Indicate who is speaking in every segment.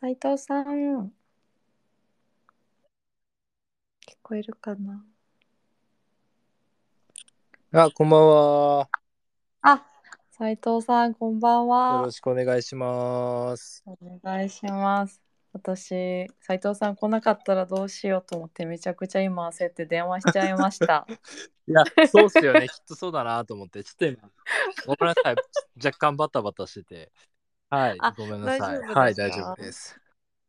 Speaker 1: 斉藤さん。聞こえるかな？
Speaker 2: あ、こんばんは。
Speaker 1: あ、斉藤さん、こんばん
Speaker 2: よ
Speaker 1: は
Speaker 2: ろ。しくお願いします。
Speaker 1: お願いします。私、斉藤さん来なかったらどうしようと思ってめちゃくちゃ今焦って電話しちゃいました。
Speaker 2: いや、そうっすよね。きっとそうだなと思って、ちょっと今、ごめんなさい。若干バタバタしてて。はい
Speaker 1: あ、
Speaker 2: ごめんなさい。はい、大丈夫です。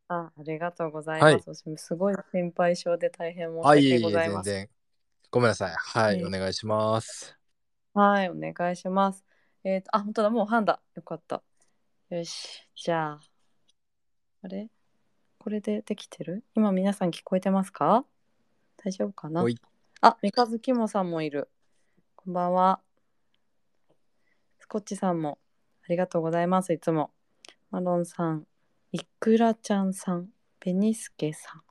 Speaker 1: あ、ありがとうございます。私すごい心配性で大変申し訳ございます。
Speaker 2: 全然。ごめんなさい。はい、
Speaker 1: うん
Speaker 2: お願いします。
Speaker 1: はい、お願いします。えっ、と、あ、本当だ、もう半だ。よかった。よし、じゃあ。あれ？これでできてる？今皆さん聞こえてますか？大丈夫かな？あ、三日月もさんもいる。こんばんは。スコッチさんもありがとうございます。いつも。マロンさん、いくらちゃんさん、ベニスケさん、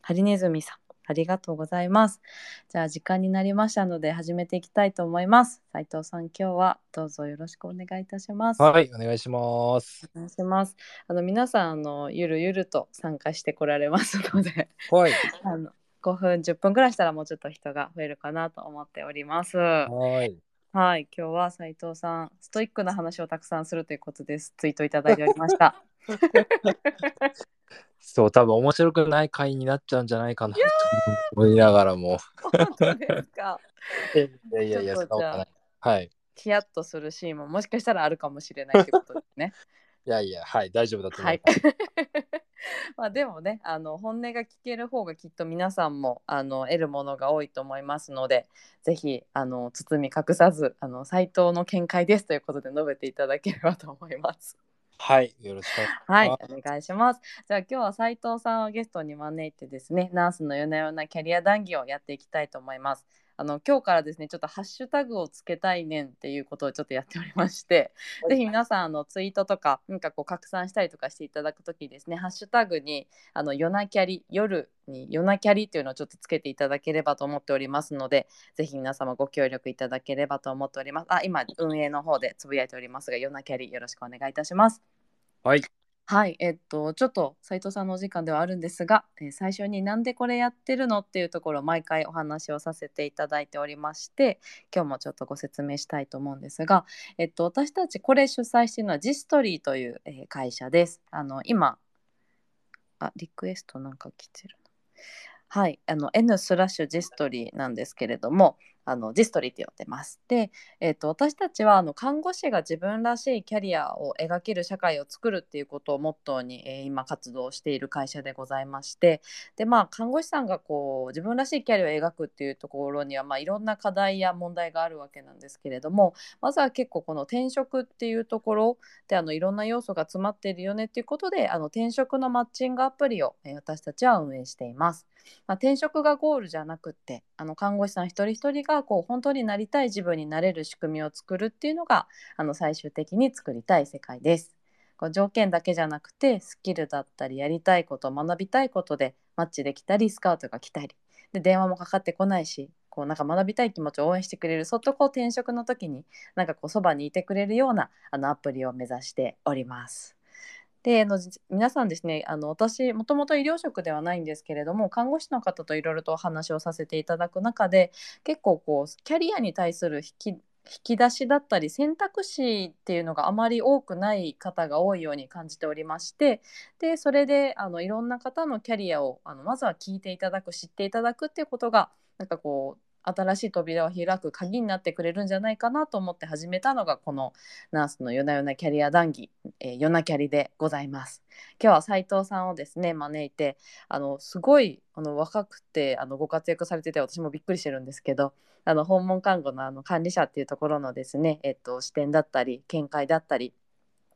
Speaker 1: ハリネズミさん、ありがとうございます。じゃあ時間になりましたので始めていきたいと思います。斉藤さん、今日はどうぞよろしくお願いいたします。
Speaker 2: はい、お願いします。
Speaker 1: お願いします。あの皆さんあのゆるゆると参加してこられますので、
Speaker 2: はい。
Speaker 1: あの5分10分ぐらいしたらもうちょっと人が増えるかなと思っております。は
Speaker 2: はい。
Speaker 1: い、今日は斉藤さんストイックな話をたくさんするということです。ツイートいただいておりました。
Speaker 2: そう、多分面白くない回になっちゃうんじゃないかなと思いながらも。
Speaker 1: 本当ですか？
Speaker 2: いやいやいや、そんなことない。はい。
Speaker 1: ヒヤッとするシーンももしかしたらあるかもしれないということですね。
Speaker 2: いやいや、はい、大丈夫だと思
Speaker 1: はいい
Speaker 2: ます。。
Speaker 1: まあでもねあの本音が聞ける方がきっと皆さんもあの得るものが多いと思いますのでぜひあの包み隠さずあの斉藤の見解ですということで述べていただければと思います。
Speaker 2: はい、よろしくお願いします。
Speaker 1: はい、お願いします。じゃあ今日は斉藤さんをゲストに招いてですねナースの夜な夜なキャリア談義をやっていきたいと思います。あの今日からですねちょっとハッシュタグをつけたいねんっていうことをちょっとやっておりまして、ぜひ皆さんあのツイートとかなんかこう拡散したりとかしていただくときですねハッシュタグにあの夜なキャリ夜に夜なキャリっていうのをちょっとつけていただければと思っておりますのでぜひ皆様ご協力いただければと思っております。あ今運営の方でつぶやいておりますが夜なキャリよろしくお願いいたします。
Speaker 2: はい。
Speaker 1: はい、えっと、ちょっと斉藤さんのお時間ではあるんですが、えー最初になんでこれやってるのっていうところを毎回お話をさせていただいておりまして、今日もちょっとご説明したいと思うんですが、えっと、私たちこれ主催しているのはジストリーという、えー会社です。あの、今、あ、リクエストなんか来てるな。はい、あの N スラッシュジストリーなんですけれども、あのジストリーって呼んでます。で、えっと私たちはあの看護師が自分らしいキャリアを描ける社会を作るっていうことをモットーに、えー今活動している会社でございましてでまあ看護師さんがこう自分らしいキャリアを描くっていうところには、まあ、いろんな課題や問題があるわけなんですけれどもまずは結構この転職っていうところであのいろんな要素が詰まっているよねっていうことであの転職のマッチングアプリを、えー私たちは運営しています。まあ、転職がゴールじゃなくてあの看護師さん一人一人ががこう本当になりたい自分になれる仕組みを作るっていうのがあの最終的に作りたい世界です。こう条件だけじゃなくてスキルだったりやりたいこと学びたいことでマッチできたりスカウトが来たりで電話もかかってこないしこうなんか学びたい気持ちを応援してくれるそっとこう転職の時になんかこうそばにいてくれるようなあのアプリを目指しております。であの皆さんですねあの私もともと医療職ではないんですけれども看護師の方といろいろとお話をさせていただく中で結構こうキャリアに対する引き引き出しだったり選択肢っていうのがあまり多くない方が多いように感じておりましてでそれであのいろんな方のキャリアをあのまずは聞いていただく知っていただくっていうことがなんかこう新しい扉を開く鍵になってくれるんじゃないかなと思って始めたのがこのナースの夜な夜なキャリア談義、えー、夜なキャリでございます。今日は斉藤さんをですね招いてあのすごいあの若くてあのご活躍されてて私もびっくりしてるんですけどあの訪問看護のあの管理者っていうところのですね、えっと、視点だったり見解だったり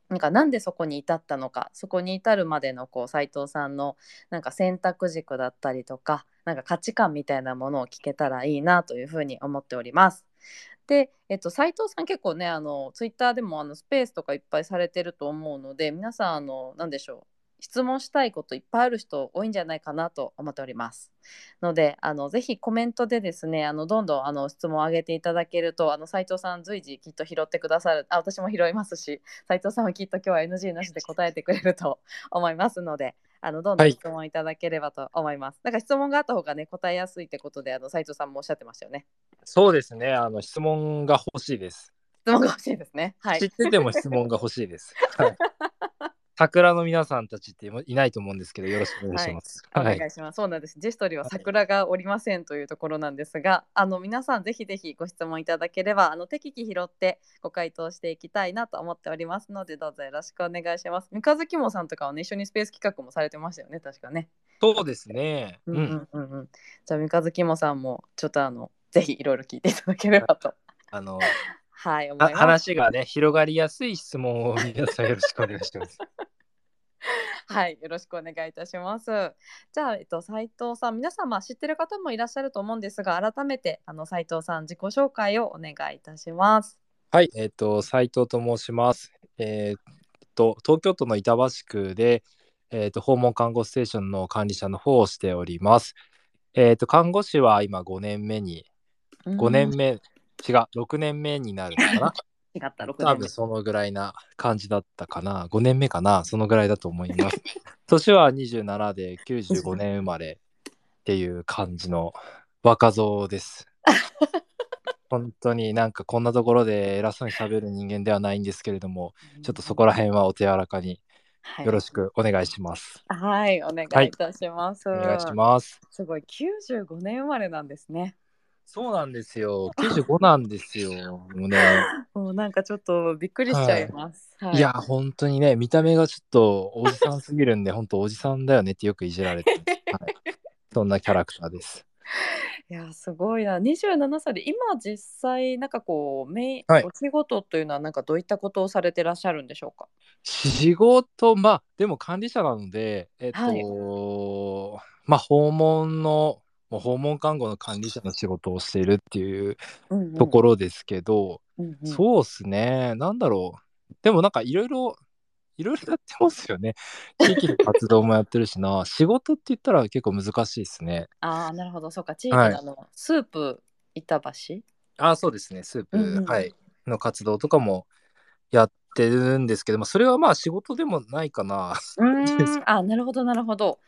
Speaker 1: なんかなんでそこに至ったのかそこに至るまでのこう斉藤さんのなんか選択軸だったりとかなんか価値観みたいなものを聞けたらいいなというふうに思っております。で、えっと、斉藤さん結構ねあのツイッターでもあのスペースとかいっぱいされてると思うので皆さんあの何でしょう質問したいこといっぱいある人多いんじゃないかなと思っております。のであのぜひコメントでですねあのどんどんあの質問を上げていただけるとあの斉藤さん随時きっと拾ってくださるあ私も拾いますし斉藤さんはきっと今日は NG なしで答えてくれると思いますのであのどんど
Speaker 2: はい
Speaker 1: ん質問いただければと思います。だから質問があった方がね答えやすいってことであの斉藤さんもおっしゃってましたよね。
Speaker 2: そうですね。あの質問が欲しいです。
Speaker 1: 質問が欲しいですね。はい
Speaker 2: 知っ。てても質問が欲しいです。はい。桜の皆さんたちっていないと思うんですけど、よろしくお願いします。
Speaker 1: お
Speaker 2: はい。
Speaker 1: 願いします。そうなんです。ジェストリーは桜がおりませんというところなんですが、あの皆さんぜひぜひご質問いただければ、あの適宜拾ってご回答していきたいなと思っておりますので、どうぞよろしくお願いします。三日月もさんとかはね、一緒にスペース企画もされてましたよね、確かね。
Speaker 2: そうですね。
Speaker 1: う
Speaker 2: うんん。
Speaker 1: うんうんうん。じゃあ三日月もさんもちょっとあのぜひいろいろ聞いていただければと。
Speaker 2: あの、
Speaker 1: はい、思
Speaker 2: はい
Speaker 1: ます。
Speaker 2: 話がね、広がりやすい質問を皆さんよろしくお願いします。
Speaker 1: はい、よろしくお願いいたします。じゃあ、えっと、斉藤さん、皆様知ってる方もいらっしゃると思うんですが、改めて、あの、斉藤さん、自己紹介をお願いいたします。
Speaker 2: はい、えっ、と、斉藤と申します。えっ、と、東京都の板橋区で、えっ、と、訪問看護ステーションの管理者の方をしております。えっ、と、看護師は今5年目に、5年目、違う、6年目になるのかな？
Speaker 1: 違った、6
Speaker 2: 多
Speaker 1: 年目
Speaker 2: 分。そのぐらいな感じだったかな。5年目かな。そのぐらいだと思います。年は27で95年生まれっていう感じの若造です。本当になんかこんなところで偉そうに喋る人間ではないんですけれども、ちょっとそこら辺はお手柔らかに
Speaker 1: はい
Speaker 2: よろしくお願いします。
Speaker 1: はい、お願いいたします。
Speaker 2: お願いします。
Speaker 1: すごい、95年生まれなんですね。
Speaker 2: そうなんですよ。95なんですよ。もうね。
Speaker 1: もうなんかちょっとびっくりしちゃいます。はい
Speaker 2: いや、本当にね、見た目がちょっとおじさんすぎるんで、本当おじさんだよねってよくいじられて、はい、そんなキャラクターです。
Speaker 1: いやすごいな27歳で今実際なんかこうメイン、
Speaker 2: はい
Speaker 1: お仕事というのはなんかどういったことをされてらっしゃるんでしょうか？
Speaker 2: 仕事、まあ、でも管理者なので、えっと、
Speaker 1: はい
Speaker 2: まあ、訪問の、もう訪問看護の管理者の仕事をしているっていうところですけど、
Speaker 1: ろ、うんうん。
Speaker 2: そうっすね、なんだろう。でもなんかいろいろ、いろいろやってますよね。地域の活動もやってるしな、仕事って言ったら結構難しいですね。
Speaker 1: ああなるほど。そうか。地域の
Speaker 2: はい。
Speaker 1: あの、スープ板橋？
Speaker 2: あ、そうですね、スープ、
Speaker 1: うんうん。
Speaker 2: はい、の活動とかもやってるんですけど、まあ、それはまあ仕事でもないかな。
Speaker 1: うーん あなるほどなるほど、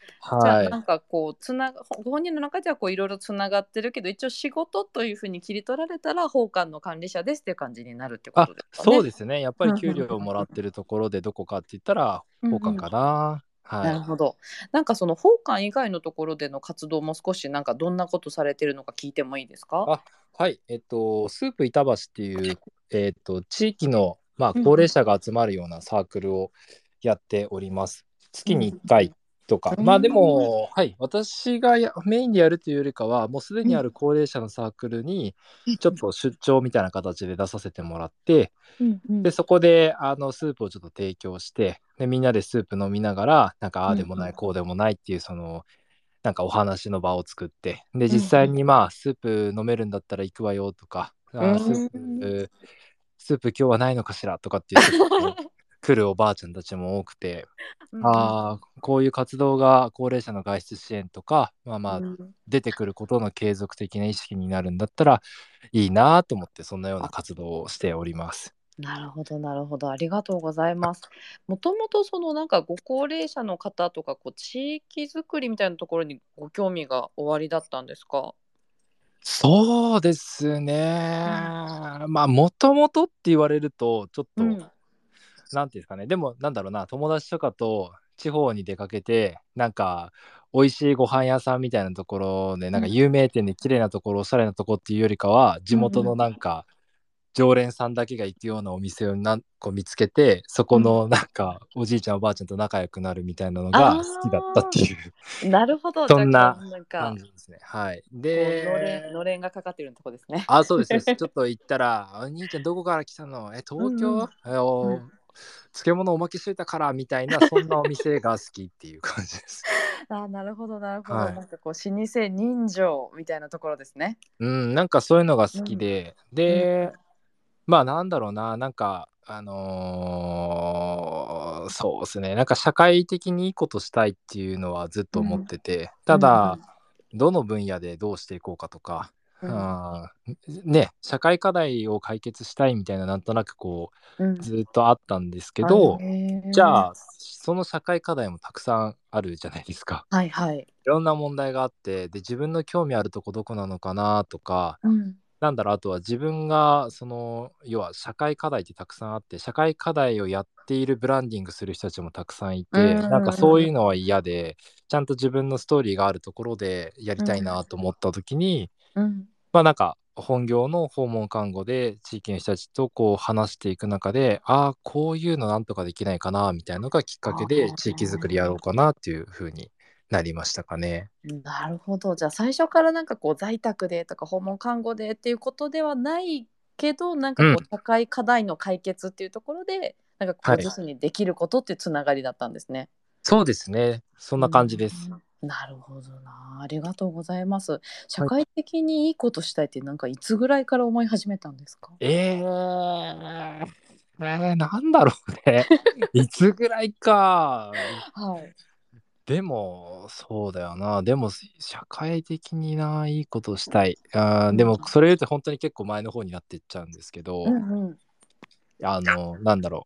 Speaker 1: じゃ
Speaker 2: はい
Speaker 1: あな。んかこうつながご本人の中ではこういろいろつながってるけど一応仕事というふうに切り取られたら奉還の管理者ですっていう感じになるってこ
Speaker 2: あ
Speaker 1: とですかね。
Speaker 2: そうですね。やっぱり給料をもらってるところでどこかって言ったら、奉還かな。は
Speaker 1: なるほど。なんかその奉還以外のところでの活動も少しなんかどんなことされてるのか聞いてもいいですか？
Speaker 2: はい。えっと、スープ板橋っていう、えっと、地域の、まあ、高齢者が集まるようなサークルをやっております。月に1回とか。
Speaker 1: うん
Speaker 2: まあでも、はい。私がやメインでやるというよりかは、もうすでにある高齢者のサークルに、ちょっと出張みたいな形で出させてもらって、
Speaker 1: うんうん。
Speaker 2: で、そこで、あの、スープをちょっと提供して、で、みんなでスープ飲みながら、なんか、ああでもない、こうでもないっていう、その、なんかお話の場を作って、で、
Speaker 1: ん
Speaker 2: 実際にまあ、スープ飲めるんだったら行くわよとか、あ
Speaker 1: うん。
Speaker 2: ースープ、スープ今日はないのかしら？とかって言って、来るおばあちゃんたちも多くて、
Speaker 1: うん
Speaker 2: ああ、こういう活動が高齢者の外出支援とか、まあまあ、
Speaker 1: うん。
Speaker 2: 出てくることの継続的な意識になるんだったらいいなと思って、そんなような活動をしております。
Speaker 1: なるほどなるほど。ありがとうございます。もともとそのなんかご高齢者の方とかこう地域づくりみたいなところにご興味がおありだったんですか？
Speaker 2: そうですね。まあ、もともとって言われると、ちょっと、
Speaker 1: うん
Speaker 2: なんていうんですかね。でも、なんだろうな、友達とかと地方に出かけて、なんか、美味しいご飯屋さんみたいなところで、なんか
Speaker 1: うん
Speaker 2: 有名店で綺麗なところ、おしゃれなとこっていうよりかは、地元のなんか、常連さんだけが行くようなお店を何個見つけて、そこのなんか、おじいちゃんおばあちゃんと仲良くなるみたいなのが好きだったっていう
Speaker 1: なるほど。
Speaker 2: そんな感じですね。はい。
Speaker 1: こうのれ
Speaker 2: で
Speaker 1: ん、のれんがかかってるとこですね。
Speaker 2: あ、そうですそうです。ちょっと行ったら、お兄ちゃんどこから来たの？え、東京、
Speaker 1: うん
Speaker 2: お
Speaker 1: うん
Speaker 2: 漬物おまけしといたからみたいな、そんなお店が好きっていう感じです。
Speaker 1: あなるほどなるほど、
Speaker 2: はい
Speaker 1: なんかこう老舗人情みたいなところですね。
Speaker 2: うん、なんかそういうのが好きで、で、まあなんだろうな、なんか、あのーそうですね。なんか社会的にいいことしたいっていうのはずっと思ってて、ただ、どの分野でどうしていこうかとか、
Speaker 1: うん。
Speaker 2: あーね社会課題を解決したいみたいななんとなくこ
Speaker 1: うん。
Speaker 2: うずっとあったんですけど、じゃ
Speaker 1: あ
Speaker 2: あその社会課題もたくさんあるじゃないですか。
Speaker 1: はいはい、
Speaker 2: いろんな問題があってで自分の興味あるとこどこなのかなとか
Speaker 1: うん
Speaker 2: なんだろうあとは自分がその要は社会課題ってたくさんあって社会課題をやっているブランディングする人たちもたくさんいて、
Speaker 1: うんうんうん
Speaker 2: なんかそういうのは嫌でちゃんと自分のストーリーがあるところでやりたいなと思った時に、
Speaker 1: うん。
Speaker 2: まあなんか本業の訪問看護で地域の人たちとこう話していく中でああこういうのなんとかできないかなみたいなのがきっかけで地域づくりやろうかなっていうふうになりましたかね。
Speaker 1: なるほどじゃあ最初からなんかこう在宅でとか訪問看護でっていうことではないけどなんかこ
Speaker 2: うん
Speaker 1: う社会課題の解決っていうところで、なんかこ
Speaker 2: はい
Speaker 1: う自身にできることっていうつながりだったんですね。
Speaker 2: そうですねそんな感じです。
Speaker 1: うんなるほどなありがとうございます。社会的にいいことしたいってなんかいつぐらいから思い始めたんですか？
Speaker 2: えー、えー、なんだろうね。いつぐらいか。
Speaker 1: はい。
Speaker 2: でも、そうだよな。でも、社会的にな、いいことしたい。あーでも、それ言うと本当に結構前の方になっていっちゃうんですけど、
Speaker 1: うんうん
Speaker 2: あの、なんだろ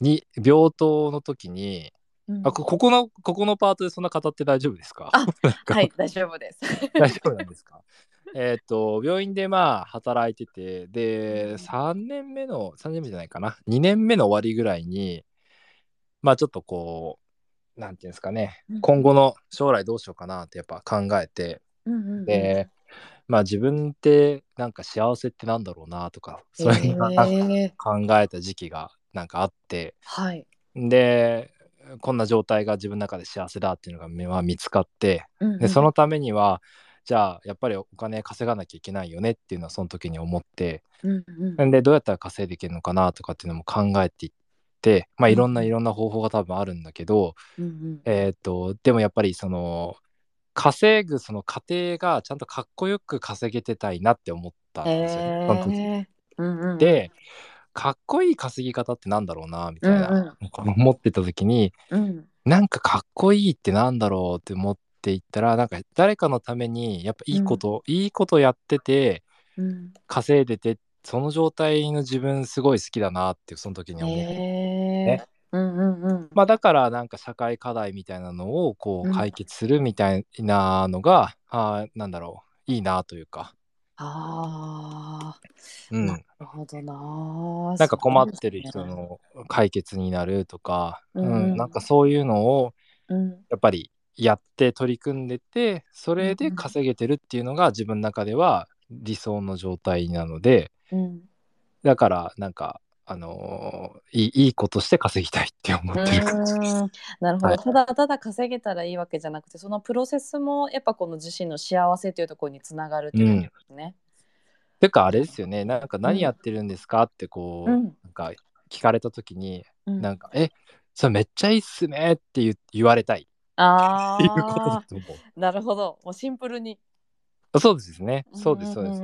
Speaker 2: う。に、病棟の時に、
Speaker 1: うん
Speaker 2: あこここの、ここのパートでそんな語って大丈夫ですか？
Speaker 1: はい大丈夫です。
Speaker 2: 大丈夫なんですか？えっと病院でまあ働いてて
Speaker 1: う
Speaker 2: で
Speaker 1: ん
Speaker 2: 3年目の3年目じゃないかな2年目の終わりぐらいにまあちょっとこうなんていうんですかね。
Speaker 1: うん。
Speaker 2: 今後の将来どうしようかなってやっぱ考えて。
Speaker 1: うんうんうん。
Speaker 2: でまあ自分ってなんか幸せってなんだろうなとかそういうの考えた時期がなんかあって。
Speaker 1: はい。
Speaker 2: でこんな状態が自分の中で幸せだっていうのがまあ見つかって
Speaker 1: うんうん。
Speaker 2: でそのためにはじゃあやっぱりお金稼がなきゃいけないよねっていうのはその時に思って。
Speaker 1: うんうん。
Speaker 2: でどうやったら稼いでいけるのかなとかっていうのも考えていってまあいろんな
Speaker 1: うん
Speaker 2: いろんな方法が多分あるんだけど、
Speaker 1: うんうん。
Speaker 2: えーっとでもやっぱりその稼ぐその過程がちゃんとかっこよく稼げてたいなって思ったんですよね、その時。
Speaker 1: へー。うんうん。
Speaker 2: でかっこいい稼ぎ方ってなんだろうなみたいな、
Speaker 1: うんうん。
Speaker 2: 思ってた時に
Speaker 1: うん。
Speaker 2: なんかかっこいいってなんだろうって思っていったらなんか誰かのためにやっぱいいこと、いいことやってて
Speaker 1: うん。
Speaker 2: 稼いでてその状態の自分すごい好きだなってその時に思って、
Speaker 1: へえ。
Speaker 2: ね。
Speaker 1: うんうんうん。
Speaker 2: まあ、だからなんか社会課題みたいなのをこ
Speaker 1: う
Speaker 2: うん。解決するみたいなのが、あーなんだろういいなというか、
Speaker 1: ああ、
Speaker 2: うん、
Speaker 1: なるほどな。
Speaker 2: なんか困ってる人。の解決になるとか、
Speaker 1: うん。
Speaker 2: うんなんかそういうのを
Speaker 1: うん。
Speaker 2: やっぱりやって取り組んでてそれで稼げてるっていうのが自分の中では理想の状態なので
Speaker 1: うん。
Speaker 2: だからなんかあのーいいいいことして稼ぎたいって思
Speaker 1: う
Speaker 2: ってる感じです。
Speaker 1: なるほど、
Speaker 2: はい
Speaker 1: ただただ稼げたらいいわけじゃなくてそのプロセスもやっぱこの自身の幸せというところにつながるっていうことですね。
Speaker 2: てかあれですよねなんか何やってるんですかってこう、
Speaker 1: うん
Speaker 2: なんか聞かれた時に
Speaker 1: うん
Speaker 2: なんか「えそれめっちゃいいっすね」って言言われたい
Speaker 1: あ
Speaker 2: っていうことだ
Speaker 1: あ
Speaker 2: と思う。
Speaker 1: なるほどもうシンプルに。
Speaker 2: そうですね。そうですそうです。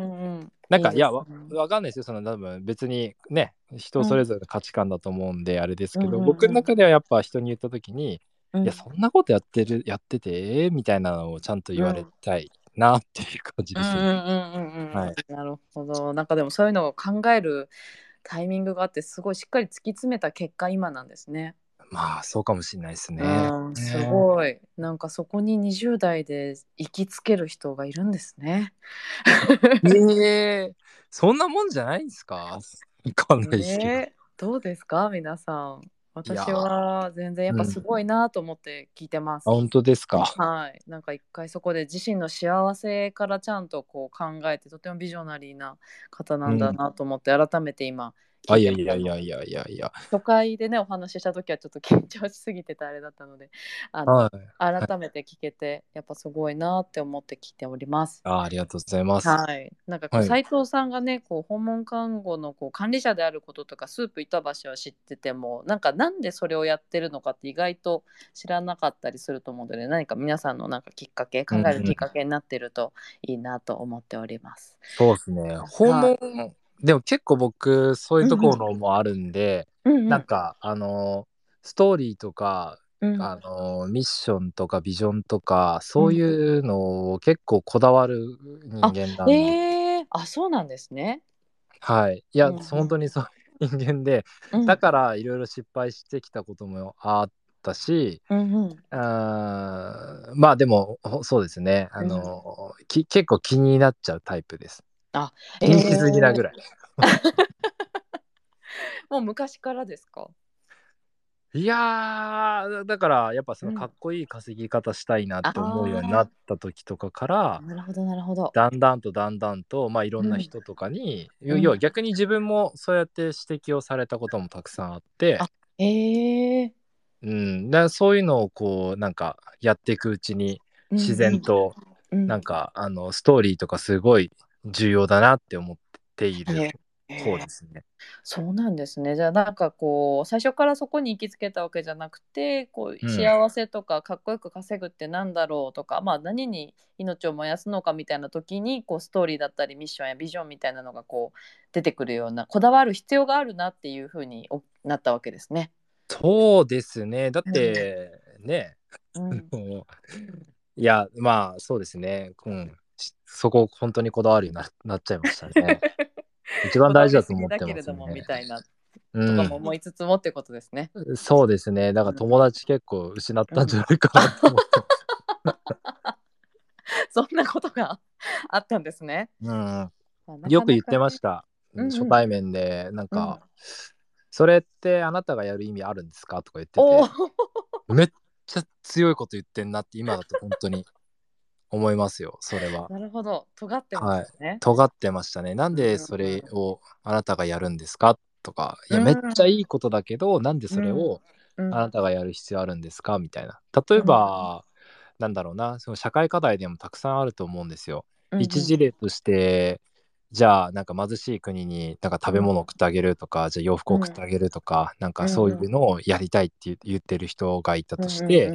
Speaker 2: なんかいやわかんないですよ。その多分別にね人それぞれの価値観だと思うんであれですけど、僕の中ではやっぱ人に言った時に、
Speaker 1: うん。
Speaker 2: いやそんなことやってるやっててえーみたいなのをちゃんと言われたいなっていう感じですね。
Speaker 1: なるほど。なんかでもそういうのを考えるタイミングがあってすごいしっかり突き詰めた結果今なんですね。
Speaker 2: まあそうかもしれないですね。
Speaker 1: うん、すごいなんかそこに20代で行きつける人がいるんですね。
Speaker 2: えーそんなもんじゃないんですか？わかんないですけど。
Speaker 1: えーどうですか？皆さん。私は全然やっぱすごいなと思って聞いてます。
Speaker 2: あ本当ですか？
Speaker 1: はい、なんか一回そこで自身の幸せからちゃんとこう考えてとてもビジョナリーな方なんだなと思って改めて今
Speaker 2: あいや
Speaker 1: 聞い
Speaker 2: やいやいやいやいや。
Speaker 1: 初回でねお話しした時はちょっと緊張しすぎてたあれだったのであの、
Speaker 2: はい。
Speaker 1: 改めて聞けてやっぱすごいなって思って聞いております。
Speaker 2: あありがとうございます。
Speaker 1: はい、なんかこう
Speaker 2: はい
Speaker 1: 斉藤さんがねこう訪問看護のこう管理者であることとかスープ板橋を知っててもなんかなんでそれをやってるのかって意外と知らなかったりすると思うので何か皆さんのなんかきっかけ考えるきっかけになってるといいなと思っております。
Speaker 2: そうですね。訪問、でも結構僕そういうところもあるんで、
Speaker 1: うんうん。
Speaker 2: なんかあのストーリーとか、
Speaker 1: うん。
Speaker 2: あのミッションとかビジョンとかそういうのを結構こだわる人間なんで、
Speaker 1: えー、あそうなんですね。
Speaker 2: はい。いや、
Speaker 1: うんうん。
Speaker 2: 本当にそういう人間で
Speaker 1: うん。
Speaker 2: だからいろいろ失敗してきたこともあったし、
Speaker 1: うんうん。
Speaker 2: あーまあでもほそうですね。あの、き結構気になっちゃうタイプです。気にしすぎなぐらい。
Speaker 1: もう昔からですか？
Speaker 2: いやーだからやっぱその
Speaker 1: うん。
Speaker 2: かっこいい稼ぎ方したいなって思うようになった時とかから、
Speaker 1: なるほどなるほど。
Speaker 2: だんだんとだんだんと、まあ、いろんな人とかに、
Speaker 1: うん
Speaker 2: 要は逆に自分もそうやって指摘をされたこともたくさんあって、
Speaker 1: あええ
Speaker 2: うん、だそういうのをこうなんかやっていくうちに自然となん
Speaker 1: か
Speaker 2: か、あのストーリーとかすごい重要だなって思っている方ですね。
Speaker 1: そうなんですね。じゃあなんかこう最初からそこに行きつけたわけじゃなくてこう
Speaker 2: うん
Speaker 1: 幸せとかかっこよく稼ぐってなんだろうとか、まあ何に命を燃やすのかみたいな時にこうストーリーだったりミッションやビジョンみたいなのがこう出てくるようなこだわる必要があるなっていうふうにおなったわけですね。
Speaker 2: そうですね。だって、ね。
Speaker 1: うん、
Speaker 2: いやまあそうですね、うん、しそこ本当にこだわるようにななっちゃいましたね。一番大事だと思ってますす
Speaker 1: ぎだけれどもみ
Speaker 2: ね。
Speaker 1: たいなと
Speaker 2: うん
Speaker 1: かも思いつつもってことですね。
Speaker 2: そうですね。だから友達結構失ったんじゃないかなと思って。
Speaker 1: そんなことがあったんですね。
Speaker 2: うん、よく言ってました。
Speaker 1: うんうん
Speaker 2: 初対面で、なんか、
Speaker 1: うん
Speaker 2: それってあなたがやる意味あるんですかとか言ってて、めっちゃ強いこと言ってんなって今だと本当に思いますよ、それは。
Speaker 1: なるほど。尖ってますね。
Speaker 2: 尖ってましたね。なんでそれをあなたがやるんですか？とか、いや、
Speaker 1: うん。
Speaker 2: めっちゃいいことだけど、なんでそれを
Speaker 1: うん。
Speaker 2: あなたがやる必要あるんですか？みたいな。例えば、なんだろうな、その社会課題でもたくさんあると思うんですよ。
Speaker 1: うん
Speaker 2: 一事例として、じゃあなんか貧しい国になんか食べ物を送ってあげるとか、じゃあ洋服を送ってあげるとか、なんかそういうのをやりたいって言言ってる人がいたとして、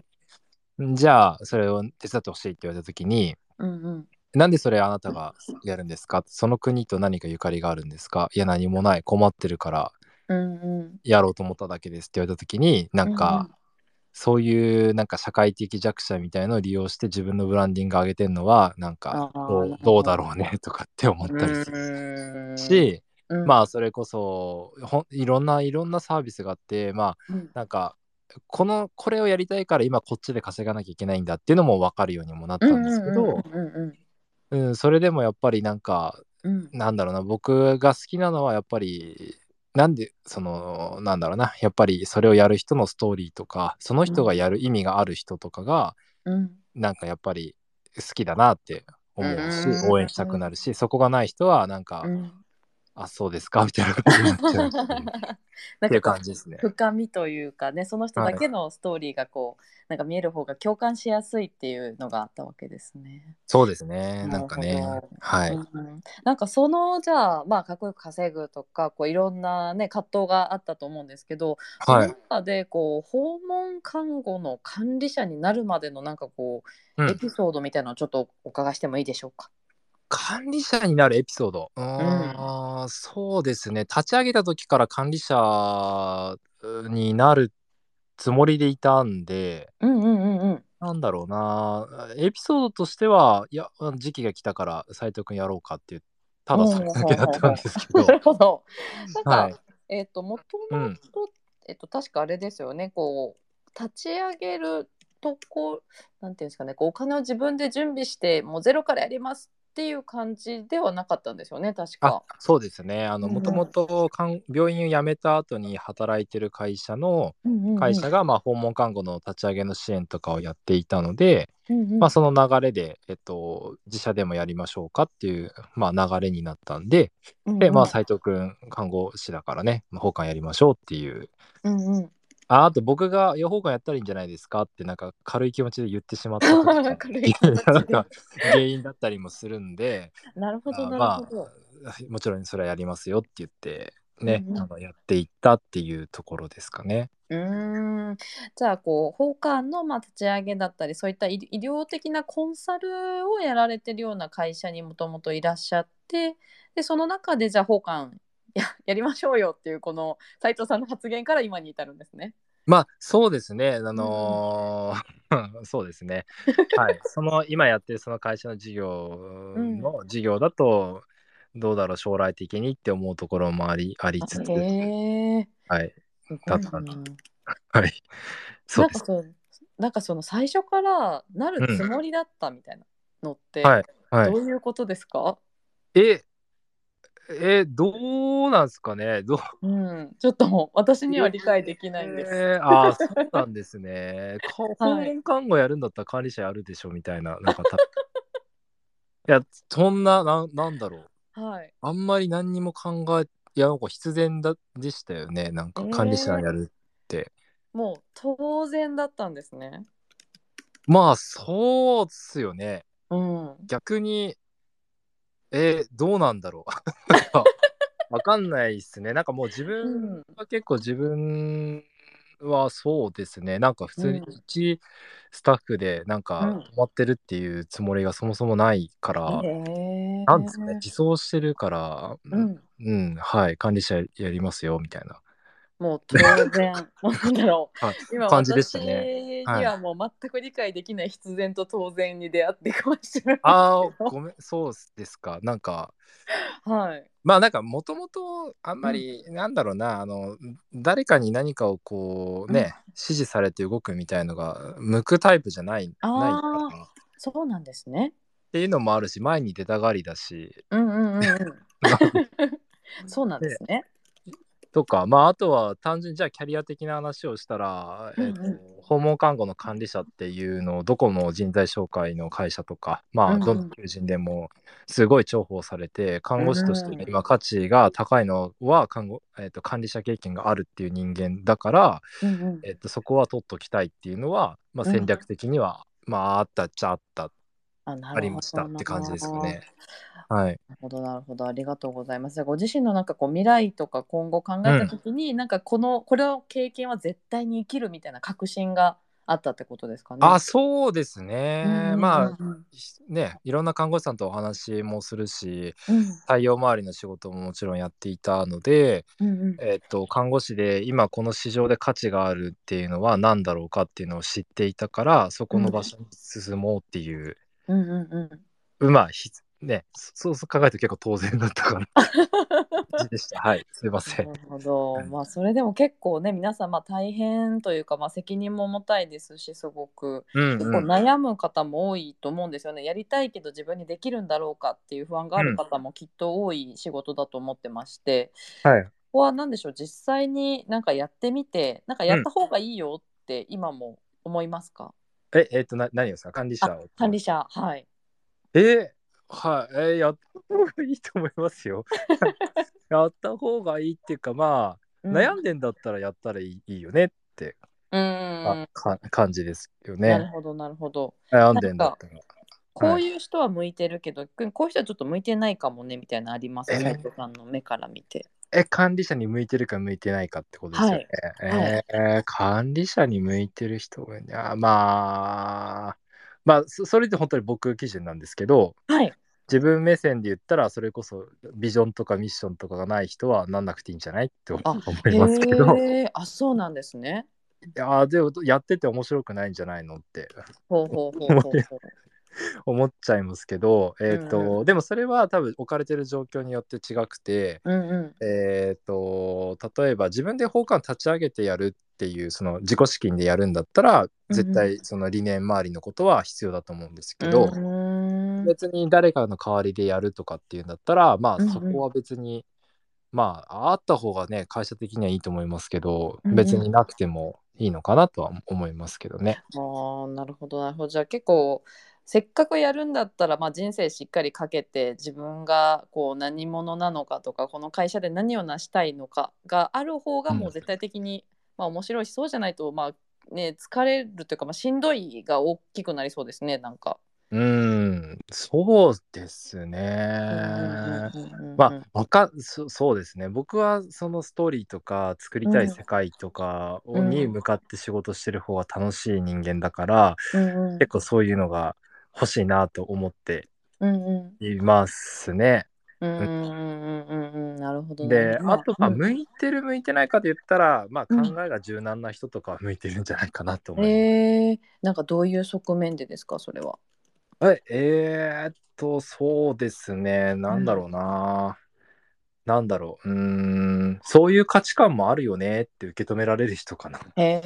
Speaker 2: じゃあそれを手伝ってほしいって言われた時に、
Speaker 1: うんうん。
Speaker 2: なんでそれあなたがやるんですか？その国と何かゆかりがあるんですか？いや何もない。困ってるからやろうと思っただけですって言われた時になんか、そういうなんか社会的弱者みたいのを利用して自分のブランディング上げてるのはなんかど。うだろうねとかって思ったりするし、
Speaker 1: うん。
Speaker 2: まあそれこそいろんないろんなサービスがあってまあ
Speaker 1: うん。
Speaker 2: なんかこのこれをやりたいから今こっちで稼がなきゃいけないんだっていうのも分かるようにもなったんですけど、
Speaker 1: うん
Speaker 2: うん、それでもやっぱりなんか
Speaker 1: うん。
Speaker 2: なんだろうな僕が好きなのはやっぱりなんでそのなんだろうなやっぱりそれをやる人のストーリーとかその人がやる意味がある人とかが、
Speaker 1: うん。
Speaker 2: なんかやっぱり好きだなって思うし、
Speaker 1: うん。
Speaker 2: 応援したくなるしそこがない人はなんか、
Speaker 1: うん
Speaker 2: あそうですか？みたいな感じになっちゃうっていう。感じですね。
Speaker 1: う。深みというかねその人だけのストーリーがこうなんか見える方が共感しやすいっていうのがあったわけですね。
Speaker 2: そうですね。なんかね。はい、
Speaker 1: うん。なんかそのじゃあまあかっこよく稼ぐとかこういろんなね葛藤があったと思うんですけど、その
Speaker 2: はい
Speaker 1: 中でこう訪問看護の管理者になるまでのなんかこう、
Speaker 2: うん。
Speaker 1: エピソードみたいなのをちょっとお伺いしてもいいでしょうか？
Speaker 2: 管理者になるエピソード。うーんそうですね。立ち上げた時から管理者になるつもりでいたんで
Speaker 1: うんうんうんうん。
Speaker 2: なんだろうな。エピソードとしてはいや時期が来たから斉藤君やろうかっていうただそれだけだったんですけど。
Speaker 1: なるほど。なんか、
Speaker 2: はい。
Speaker 1: えっ、ともともとえっと確かあれですよね。こう立ち上げるとこなんていうんですかね。こうお金を自分で準備してもうゼロからやりますっていう感じではなかったんですよね確
Speaker 2: あ
Speaker 1: か。
Speaker 2: そうですね。もともと病院を辞めた後に働いてる会社の
Speaker 1: うんうんうん。
Speaker 2: 会社がまあ訪問看護の立ち上げの支援とかをやっていたので、
Speaker 1: うんうん。
Speaker 2: まあ、その流れで、えっと、自社でもやりましょうかっていう、まあ、流れになったんで、で、まあ、斉藤君、看護師だからね、まあ、奉還やりましょうっていう。ああと僕が、いや、奉還やったらいいんじゃないですかって、なんか軽い気持ちで言ってしまった
Speaker 1: い気持ちで
Speaker 2: なんか原因だったりもするんで、
Speaker 1: なるほどなるほど。
Speaker 2: あ、もちろんそれはやりますよって言って、ね、
Speaker 1: うんうん
Speaker 2: あのやっていったっていうところですかね。
Speaker 1: うーんじゃあこう奉還のまあ立ち上げだったりそういった医医療的なコンサルをやられてるような会社にもともといらっしゃってでその中でじゃあ奉還ややりましょうよっていうこの斉藤さんの発言から今に至るんですね。
Speaker 2: まあそうですね、あのー そうですね。はい。その今やってるその会社の事業の事業だと、どうだろう、将来的にって思うところもありありつつ。はい。
Speaker 1: す
Speaker 2: だった
Speaker 1: な。
Speaker 2: はい。そうです。
Speaker 1: なんかそう、なんかその最初からなるつもりだったみたいなのって、ど。ういうことですか？
Speaker 2: え、え、どうなんですかね？どう？
Speaker 1: うん、ちょっと私には理解できないんです。
Speaker 2: えーああ、そうなんですね。か訪問看護やるんだったら管理者やるでしょみたいな。なんかた いや、そんな、なんなんだろう。
Speaker 1: はい。
Speaker 2: あんまり何にも考え、いや、なんか必然だでしたよね。なんか
Speaker 1: えー
Speaker 2: 管理者やるって。
Speaker 1: もう当然だったんですね。
Speaker 2: まあ、そうっすよね。
Speaker 1: うん。
Speaker 2: 逆に、えーどうなんだろう。わかんないっすね。なんかもう自
Speaker 1: う
Speaker 2: 分
Speaker 1: ん。
Speaker 2: は結構自分はそうですね。なんか普通に
Speaker 1: うん
Speaker 2: 一スタッフでなんか
Speaker 1: うん
Speaker 2: 泊まってるっていうつもりがそもそもないから、
Speaker 1: へえ。
Speaker 2: なんですかね、自走してるから、
Speaker 1: うん。
Speaker 2: うん、はい、管理者やりますよみたいな。
Speaker 1: もう当然、も うなんだろう。
Speaker 2: はい
Speaker 1: 今
Speaker 2: 感じでし
Speaker 1: 私
Speaker 2: たね
Speaker 1: にはもう全く理解できない必然と当然に出会ってかもしれない。
Speaker 2: ああ、ごめん、そうですか。なんか、
Speaker 1: はい。
Speaker 2: まあなんかもともとあんまり、なんだろうな、あの、誰かに何かをこうね、
Speaker 1: うん
Speaker 2: 指示されて動くみたいのが向くタイプじゃない、ないからっ
Speaker 1: そうなんですね。
Speaker 2: ていうのもあるし、前に出たがりだし、
Speaker 1: うんうんうんうん。そうなんですね。
Speaker 2: とか、まああとは単純にじゃあキャリア的な話をしたら、
Speaker 1: うんうん。
Speaker 2: えっと訪問看護の管理者っていうのをどこの人材紹介の会社とか、まあどの求人でもすごい重宝されて、看護師として
Speaker 1: うん。
Speaker 2: 今価値が高いのは看護、えっと管理者経験があるっていう人間だから、
Speaker 1: うんうん。
Speaker 2: えっとそこは取っときたいっていうのは、まあ、
Speaker 1: うん。
Speaker 2: 戦略的には、まああったっちゃあった、
Speaker 1: あ
Speaker 2: りましたって感じですかね。はい。
Speaker 1: なるほどなるほどありがとうございます。ご自身のなんかこう未来とか今後考えた時に、なんかこのこれを経験は絶対に生きるみたいな確信があったってことですかね？
Speaker 2: あ、そうです
Speaker 1: うん
Speaker 2: ね。
Speaker 1: うんうん
Speaker 2: まあ、
Speaker 1: うん
Speaker 2: ね、いろんな看護師さんとお話もするし、
Speaker 1: うん
Speaker 2: 対応周りの仕事ももちろんやっていたので、
Speaker 1: うんうん
Speaker 2: えっと看護師で今この市場で価値があるっていうのは何だろうかっていうのを知っていたからそこの場所に進もうっていう、
Speaker 1: うんうんうん。
Speaker 2: まあひね そうそう考えると結構当然だったかな感じでした。はいすいません。
Speaker 1: なるほど、
Speaker 2: はい。
Speaker 1: まあそれでも結構ね皆さんまあ大変というか、まあ、責任も重たいですしすごく。
Speaker 2: うん
Speaker 1: 結構
Speaker 2: うん
Speaker 1: 悩む方も多いと思うんですよね、やりたいけど自分にできるんだろうかっていう不安がある方もきっと多い仕事だと思ってまして、
Speaker 2: はい。
Speaker 1: ここは何でしょう？実際になんかやってみてなんかやった方がいいよって今も思いますか、
Speaker 2: ええっとな何ですか？管理者
Speaker 1: 管理者。はい。
Speaker 2: えーはい、えーやった方がいいと思いますよ。やった方がいいっていうかまあ、
Speaker 1: うん。
Speaker 2: 悩んでんだったらやったらいいいいよねって、
Speaker 1: う
Speaker 2: あ
Speaker 1: ん
Speaker 2: か感じですよね。
Speaker 1: なるほどなるほど。
Speaker 2: 悩んでんだったら。
Speaker 1: こういう人は向いてるけど、こういう人はちょっと向いてないかもねみたいなのあります
Speaker 2: えー。
Speaker 1: さんの目から見て。
Speaker 2: え管理者に向いてるか向いてないかってことですよね、
Speaker 1: はい。
Speaker 2: えー管理者に向いてる人がいやまあまあそそれで本当に僕基準なんですけど
Speaker 1: はい。
Speaker 2: 自分目線で言ったらそれこそビジョンとかミッションとかがない人はなんなくていいんじゃないって思いますけど
Speaker 1: あ、そうなんですね。
Speaker 2: いやーでもやってて面白くないんじゃないのって
Speaker 1: ほうほうほうほう。
Speaker 2: 思っちゃいますけど、えーと
Speaker 1: うんう
Speaker 2: でもそれは多分置かれてる状況によって違くて、
Speaker 1: うんうん。
Speaker 2: えー、と例えば自分で法官立ち上げてやるっていうその自己資金でやるんだったら絶対その理念周りのことは必要だと思うんですけど、
Speaker 1: うーん
Speaker 2: 別に誰かの代わりでやるとかっていうんだったらま
Speaker 1: うんうん
Speaker 2: あそこは別に、まああった方がね会社的にはいいと思いますけど、
Speaker 1: うんうん
Speaker 2: 別になくてもいいのかなとは思いますけどね。
Speaker 1: ああ、なるほど、なるほど。じゃあ結構、せっかくやるんだったら、まあ、人生しっかりかけて自分がこう何者なのかとかこの会社で何を成したいのかがある方がもう絶対的に、まあ面白いしそうじゃないとまあね疲れるというか、まあ、しんどいが大きくなりそうですねなんか。
Speaker 2: うーん。そうですね。まあ、わかそそうですね。僕はそのストーリーとか作りたい世界とかに向かって仕事してる方が楽しい人間だから、
Speaker 1: あ、うんうん。
Speaker 2: 結構そういうのが欲しいなと思っていますね。
Speaker 1: なるほど
Speaker 2: で、あと、まあ、
Speaker 1: うん
Speaker 2: 向いてる向いてないかで言ったら、まあ、
Speaker 1: うん
Speaker 2: 考えが柔軟な人とかは向いてるんじゃないかなと思います。
Speaker 1: えー、なんかどういう側面でですかそれは？
Speaker 2: ええーっと、そうですね。なんだろうな。なんだろう。うーん。そういう価値観もあるよねって受け止められる人かな。
Speaker 1: へ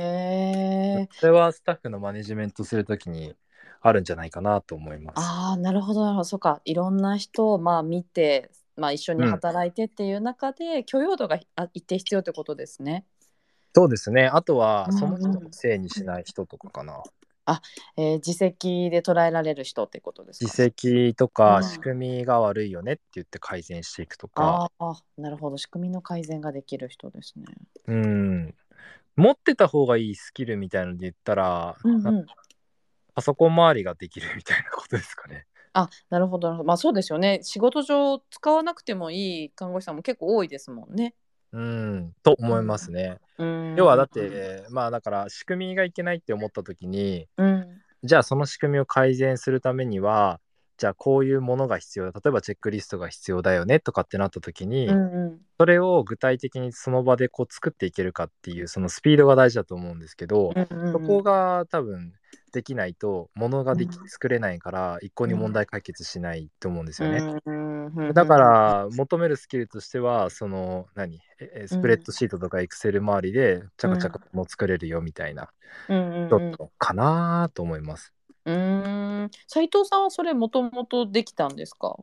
Speaker 1: え
Speaker 2: それはスタッフのマネジメントするときにあるんじゃないかなと思います。
Speaker 1: ああなるほどなるほどそうかいろんな人をまあ見て、まあ、一緒に働いてっていう中で、許容度があ一定必要ってことですね。
Speaker 2: そうですね。あとは
Speaker 1: う、んうん
Speaker 2: その人のせいにしない人とかかな。
Speaker 1: えー自責で捉えられる人ってことですか？
Speaker 2: 自責と
Speaker 1: うん
Speaker 2: か仕組みが悪いよねって言って改善していくとか。
Speaker 1: ああなるほど仕組みの改善ができる人ですね。
Speaker 2: うん。持ってた方がいいスキルみたいので言ったら、
Speaker 1: うんうん、
Speaker 2: パソコン周りができるみたいなことですかね。
Speaker 1: あなるほどまあそうですよね仕事上使わなくてもいい看護師さんも結構多いですもんね。
Speaker 2: うん。と思いますね。
Speaker 1: うん
Speaker 2: 要はだっ、て、まあだから仕組みがいけないって思った時に、
Speaker 1: うん
Speaker 2: じゃあその仕組みを改善するためには、じゃあこういうものが必要だ。例えばチェックリストが必要だよねとかってなった時に、
Speaker 1: うんうん。
Speaker 2: それを具体的にその場でこう作っていけるかっていうそのスピードが大事だと思うんですけど、
Speaker 1: うんうんうん。
Speaker 2: そこが多分できないとものができ
Speaker 1: うん。
Speaker 2: 作れないから一向に問題解決しないと思うんですよね。
Speaker 1: うんうんうん
Speaker 2: だから求めるスキルとしてはその何？ええスプレッドシートとかエクセル周りでチャカチャカも作れるよみたいなちょっとかなと思います。
Speaker 1: うーん斉藤さんはそれもともとできたんですか？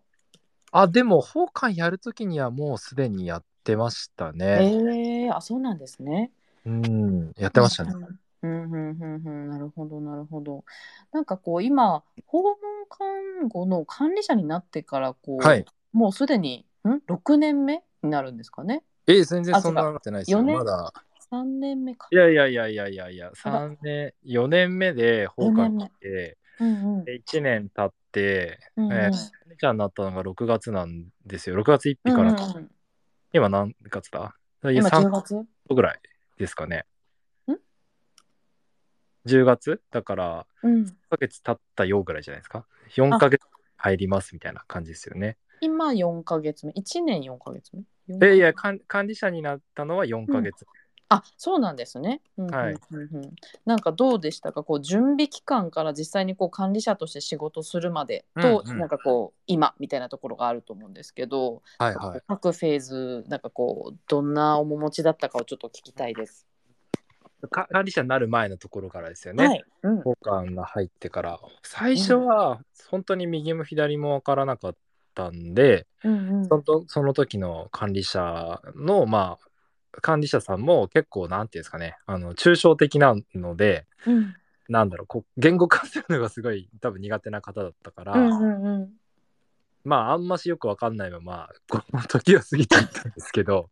Speaker 2: あでも奉還やるときにはもうすでにやってました
Speaker 1: え
Speaker 2: ね。
Speaker 1: えあそうなんですね。
Speaker 2: うんやってましたね。
Speaker 1: うんうんうんうんうんなるほどなるほど。なんかこう今訪問看護の管理者になってからこう、
Speaker 2: はい
Speaker 1: もうすでにん6年目になるんですかね。
Speaker 2: え全然
Speaker 1: あ
Speaker 2: そんななってないですよ。まだ
Speaker 1: 3年目か
Speaker 2: い。やいやいやいやいやいや、3年、4年目で放課後で、
Speaker 1: うんうん
Speaker 2: で1年経って、
Speaker 1: うんうん
Speaker 2: えー、ちゃんになったのが6月なんですよ。6月1日から、
Speaker 1: うんうんうん
Speaker 2: 今何月だ？
Speaker 1: 今
Speaker 2: 3
Speaker 1: 10月
Speaker 2: ぐらいですかね。
Speaker 1: ん
Speaker 2: ?10 月？だから、
Speaker 1: うん
Speaker 2: 1ヶ月経ったよぐらいじゃないですか。4ヶ月入りますみたいな感じですよね。
Speaker 1: 今4ヶ月目1年4ヶ月目？四
Speaker 2: えいや管、管理者になったのは4ヶ月。
Speaker 1: あそうなんですね。うんうん
Speaker 2: はい
Speaker 1: なんかどうでしたか？こう準備期間から実際にこう管理者として仕事するまでと、
Speaker 2: うんうん
Speaker 1: なんかこう今みたいなところがあると思うんですけど、
Speaker 2: はいはい。
Speaker 1: 各フェーズなんかこうどんな面持ちだったかをちょっと聞きたいです。
Speaker 2: か管理者になる前のところからですよね。
Speaker 1: はい。うん
Speaker 2: 交換が入ってから最初は本当に右も左も分からなかったんで、
Speaker 1: うんうん
Speaker 2: そのその時の管理者のまあ管理者さんも結構なんていうんですかねあの抽象的なので
Speaker 1: うん。
Speaker 2: なんだろうこう言語化するのがすごい多分苦手な方だったから、
Speaker 1: うんうんうん。
Speaker 2: まああんましよく分かんないままこの時は過ぎちゃったんですけど。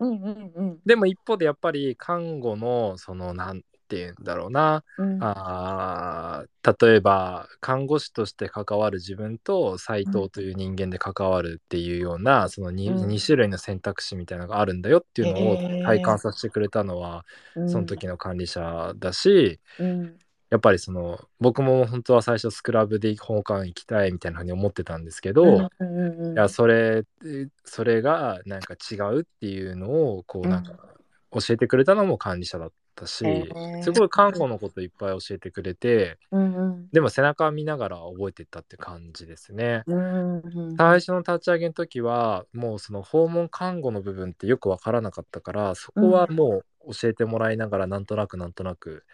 Speaker 1: うん。
Speaker 2: でも一方でやっぱり看護のそのなんていうんだろうな。
Speaker 1: うん。
Speaker 2: あー例えば看護師として関わる自分と斎藤という人間で関わるっていうような、その 2,
Speaker 1: うん。
Speaker 2: 2種類の選択肢みたいなのがあるんだよっていうのを体感させてくれたのは
Speaker 1: うん。
Speaker 2: その時の管理者だし、
Speaker 1: うん。
Speaker 2: やっぱりその僕も本当は最初スクラブで奉還行きたいみたいなふうに思ってたんですけど、いやそれそれがなんか違うっていうのをこうなんか教えてくれたのも管理者だったし、
Speaker 1: へー。
Speaker 2: すごい看護のこといっぱい教えてくれて
Speaker 1: うんうん。
Speaker 2: でも背中見ながら覚えてったって感じですね。
Speaker 1: うんうん
Speaker 2: 最初の立ち上げの時はもうその訪問看護の部分ってよく分からなかったからそこはもう教えてもらいながらなんとなくなんとなく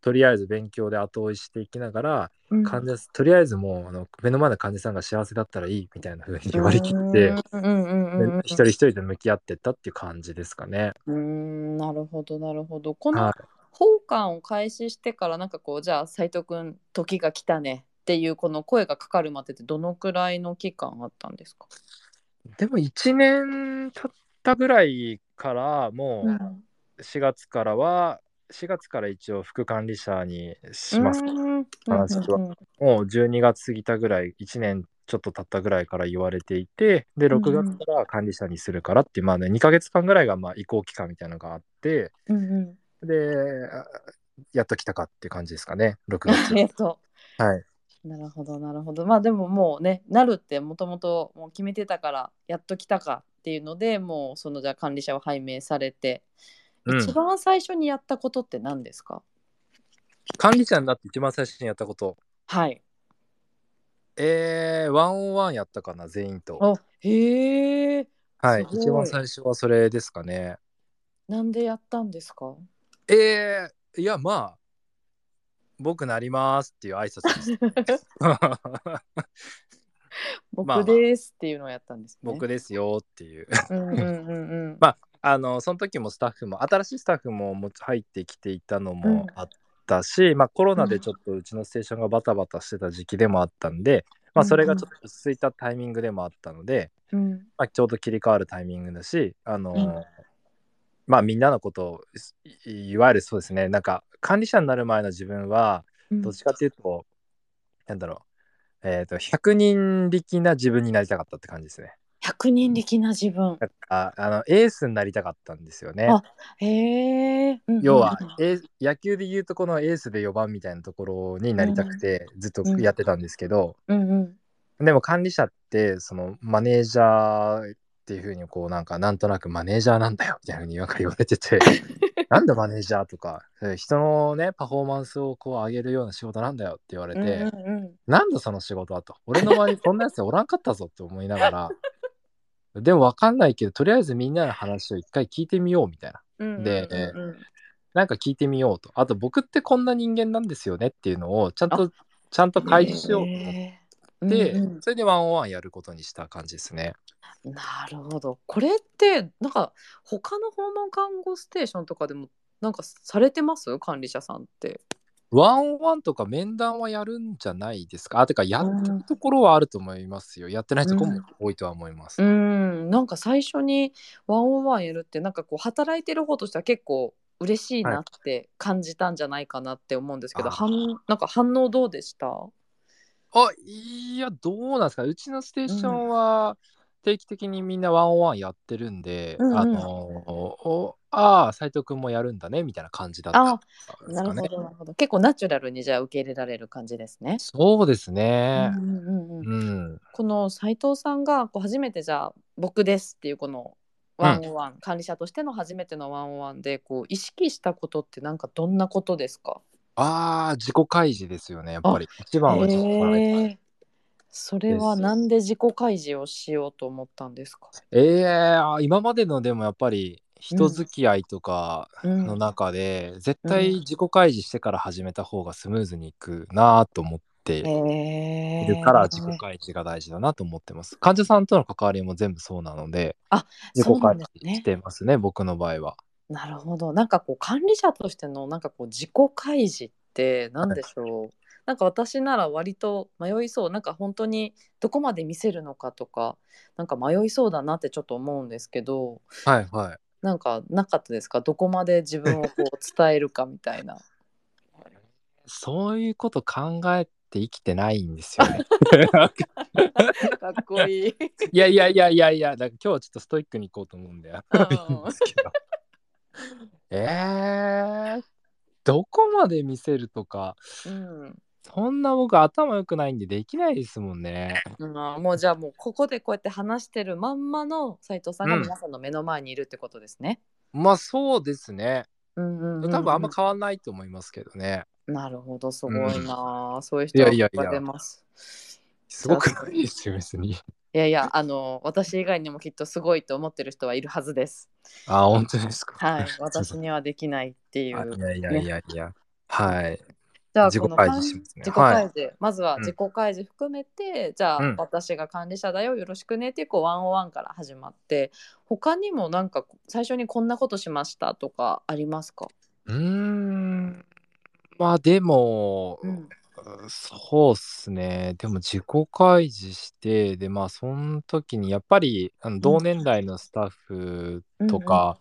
Speaker 2: とりあえず勉強で後追いしていきながら
Speaker 1: うん。
Speaker 2: 患者とりあえずもうあの目の前の患者さんが幸せだったらいいみたいな風に割り切って
Speaker 1: うんうんうんうんうん
Speaker 2: で一人一人で向き合ってったっていう感じですかね。
Speaker 1: うーんなるほどなるほど。この
Speaker 2: は
Speaker 1: 奉還を開始してからなんかこうじゃあ斉藤君時が来たねっていうこの声がかかるまでってどのくらいの期間あったんですか、
Speaker 2: い、でも1年経ったぐらいからも
Speaker 1: うん。
Speaker 2: う4月からは4月から一応副管理者にします。
Speaker 1: うん。
Speaker 2: 話は。
Speaker 1: うん
Speaker 2: もう12月過ぎたぐらい1年ちょっと経ったぐらいから言われていてで
Speaker 1: うん
Speaker 2: 6月から管理者にするからってまあね2ヶ月間ぐらいがまあ移行期間みたいなのがあって
Speaker 1: うんうん。
Speaker 2: であやっと来たかっていう感じですかね6
Speaker 1: あ
Speaker 2: 月。
Speaker 1: りがと
Speaker 2: はい、
Speaker 1: うなるほどなるほど。まあでももうねなるってもともと決めてたからやっと来たかっていうのでもうそのじゃあ管理者を拝命されて、
Speaker 2: うん
Speaker 1: 一番最初にやったことって何ですか？
Speaker 2: 管理者になって一番最初にやったこと。
Speaker 1: はい
Speaker 2: えー、ワンオンワンやったかな、全員と。
Speaker 1: あへえ
Speaker 2: はい、一番最初はそれですかね。
Speaker 1: なんでやったんですか？
Speaker 2: えー、いや、まあ、僕なりますっていう挨拶です。
Speaker 1: 僕ですっていうのをやったんですね。
Speaker 2: 僕ですよっていう。
Speaker 1: うんうんうんうん。
Speaker 2: まああのその時もスタッフも新しいスタッフもも入ってきていたのもあったし、まあ、コロナでちょっとうちのステーションがバタバタしてた時期でもあったんで、まあ、それがちょっと落ち着いたタイミングでもあったので、
Speaker 1: うん。
Speaker 2: まあ、ちょうど切り替わるタイミングだしあの、
Speaker 1: うん。
Speaker 2: まあみんなのことをいいわゆるそうですねなんか管理者になる前の自分は
Speaker 1: うん。
Speaker 2: どっちかっていうと、なんだろうえっ、と100人力な自分になりたかったって感じですね。
Speaker 1: 百人力な自分。
Speaker 2: なんかあのエースになりたかったんですよね。
Speaker 1: あへえ。うんうんうん
Speaker 2: 要は、エー野球でいうとこのエースで4番みたいなところになりたくてずっとやってたんですけど、
Speaker 1: うんうん。
Speaker 2: でも管理者ってそのマネージャーっていうふうにこうなんかなんとなくマネージャーなんだよみたいなふうになんか言われてて なんだマネージャーとか人のねパフォーマンスをこう上げるような仕事なんだよって言われて、
Speaker 1: うんうんうん
Speaker 2: なんだその仕事はと俺の周りにこんなやつおらんかったぞって思いながらでも分かんないけどとりあえずみんなの話を一回聞いてみようみたいな
Speaker 1: うんうん
Speaker 2: でなんか聞いてみようとあと僕ってこんな人間なんですよねっていうのをちゃんとちゃんと開示しようと思って、
Speaker 1: うんうん
Speaker 2: それでワンオンワンやることにした感じですね。
Speaker 1: なるほど。これってなんか他の訪問看護ステーションとかでもなんかされてます？管理者さんって。
Speaker 2: ワンオンワンとか面談はやるんじゃないですか？あてかやってるところはあると思いますよ。やってないところも多いとは思います。
Speaker 1: うん。なんか最初にワンオンワンやるってなんかこう働いてる方としては結構嬉しいなって感じたんじゃないかなって思うんですけど、
Speaker 2: あ。
Speaker 1: 反なんか反応どうでした？
Speaker 2: あいやどうなんですか？うちのステーションは定期的にみんなワンオンワンやってるんで、
Speaker 1: うんうん
Speaker 2: あのおああ斉藤君もやるんだねみたいな感じだったんです
Speaker 1: なるほ
Speaker 2: かね。
Speaker 1: どなるほど結構ナチュラルにじゃあ受け入れられる感じですね。
Speaker 2: そうですね。
Speaker 1: うんうんうん
Speaker 2: うん
Speaker 1: この斉藤さんがこう初めてじゃあ僕ですっていうこのワンオンワン、管理者としての初めてのワンオンワンでこう意識したことってなんかどんなことですか？
Speaker 2: ああ、自己開示ですよね、やっぱり。一番は自己開示。
Speaker 1: それはなんで自己開示をしようと思ったんですか、
Speaker 2: ええあ今までのでもやっぱり人付き合いとか
Speaker 1: うん。
Speaker 2: の中で、絶対自己開示してから始めた方がスムーズにいくなと思ってい
Speaker 1: へ
Speaker 2: るから自己開示が大事だなと思ってます。患者さんとの関わりも全部そうなので、
Speaker 1: あ
Speaker 2: 自己開示してますね、僕の場合は。
Speaker 1: なるほど。なんかこう管理者としてのなんかこう自己開示って何でしょう、なんか私なら割と迷いそうなんか本当にどこまで見せるのかとかなんか迷いそうだなってちょっと思うんですけど
Speaker 2: はいはい。
Speaker 1: なんかなかったですか？どこまで自分をこう伝えるかみたいな。
Speaker 2: そういうこと考えて生きてないんですよね。
Speaker 1: かっこいい。
Speaker 2: いやいやいやいやいや、だから今日はちょっとストイックにいこうと思うんだよ。
Speaker 1: うん
Speaker 2: いいんですけど。えー、どこまで見せるとか、
Speaker 1: うん
Speaker 2: そんな僕頭良くないんでできないですもんね。
Speaker 1: うん、もうじゃあもうここでこうやって話してるまんまの斉藤さんが
Speaker 2: うん
Speaker 1: 皆さんの目の前にいるってことですね。
Speaker 2: まあそうですね。
Speaker 1: うんうんうんうん
Speaker 2: 多分あんま変わんないと思いますけどね。
Speaker 1: なるほどすごいな、あそういう
Speaker 2: い
Speaker 1: 人が
Speaker 2: やいやいや
Speaker 1: 出ます。
Speaker 2: すごくないですよ、別に。
Speaker 1: いやいやあの私以外にもきっとすごいと思ってる人はいるはずです。
Speaker 2: あ、本当ですか。
Speaker 1: はい、私にはできないってい
Speaker 2: あ
Speaker 1: う。
Speaker 2: いやいやいやいや。はい。
Speaker 1: じゃあ
Speaker 2: 自己開示しますね。
Speaker 1: 自己開示、まずは
Speaker 2: うん。
Speaker 1: 自己開示含めて、じゃあ、
Speaker 2: うん。
Speaker 1: 私が管理者だよよろしくねっていうこうワンオンワンから始まって他にもなんか最初にこんなことしましたとかありますか、
Speaker 2: うーん。まあでも、
Speaker 1: うん。
Speaker 2: そうっすね。でも自己開示して、で、まあその時にやっぱりあの同年代のスタッフとか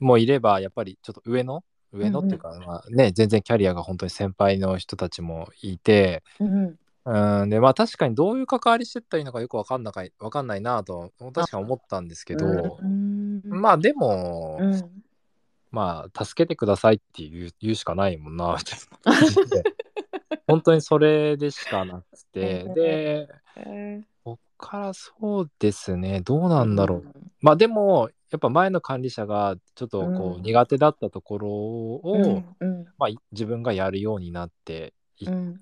Speaker 2: もいれば、やっぱりちょっと上の、上のっていうか、まあね、全然キャリアが本当に先輩の人たちもいて、
Speaker 1: うん
Speaker 2: うん、で、まあ確かにどういう関わりしてったらいいのかよくわかんなかい、わかんないなと、確かに思ったんですけど、
Speaker 1: うん
Speaker 2: まあでも、
Speaker 1: うん。
Speaker 2: まあ助けてくださいって言う言うしかないもんな、みたいな感じで。本当にそれでしかなくて、で、
Speaker 1: え
Speaker 2: こっからそうですね、どうなんだろう。
Speaker 1: う
Speaker 2: まあでも、やっぱ前の管理者がちょっとこ
Speaker 1: うん。
Speaker 2: う苦手だったところを、
Speaker 1: んうん。
Speaker 2: まあ、い自分がやるようになっていっ
Speaker 1: うん。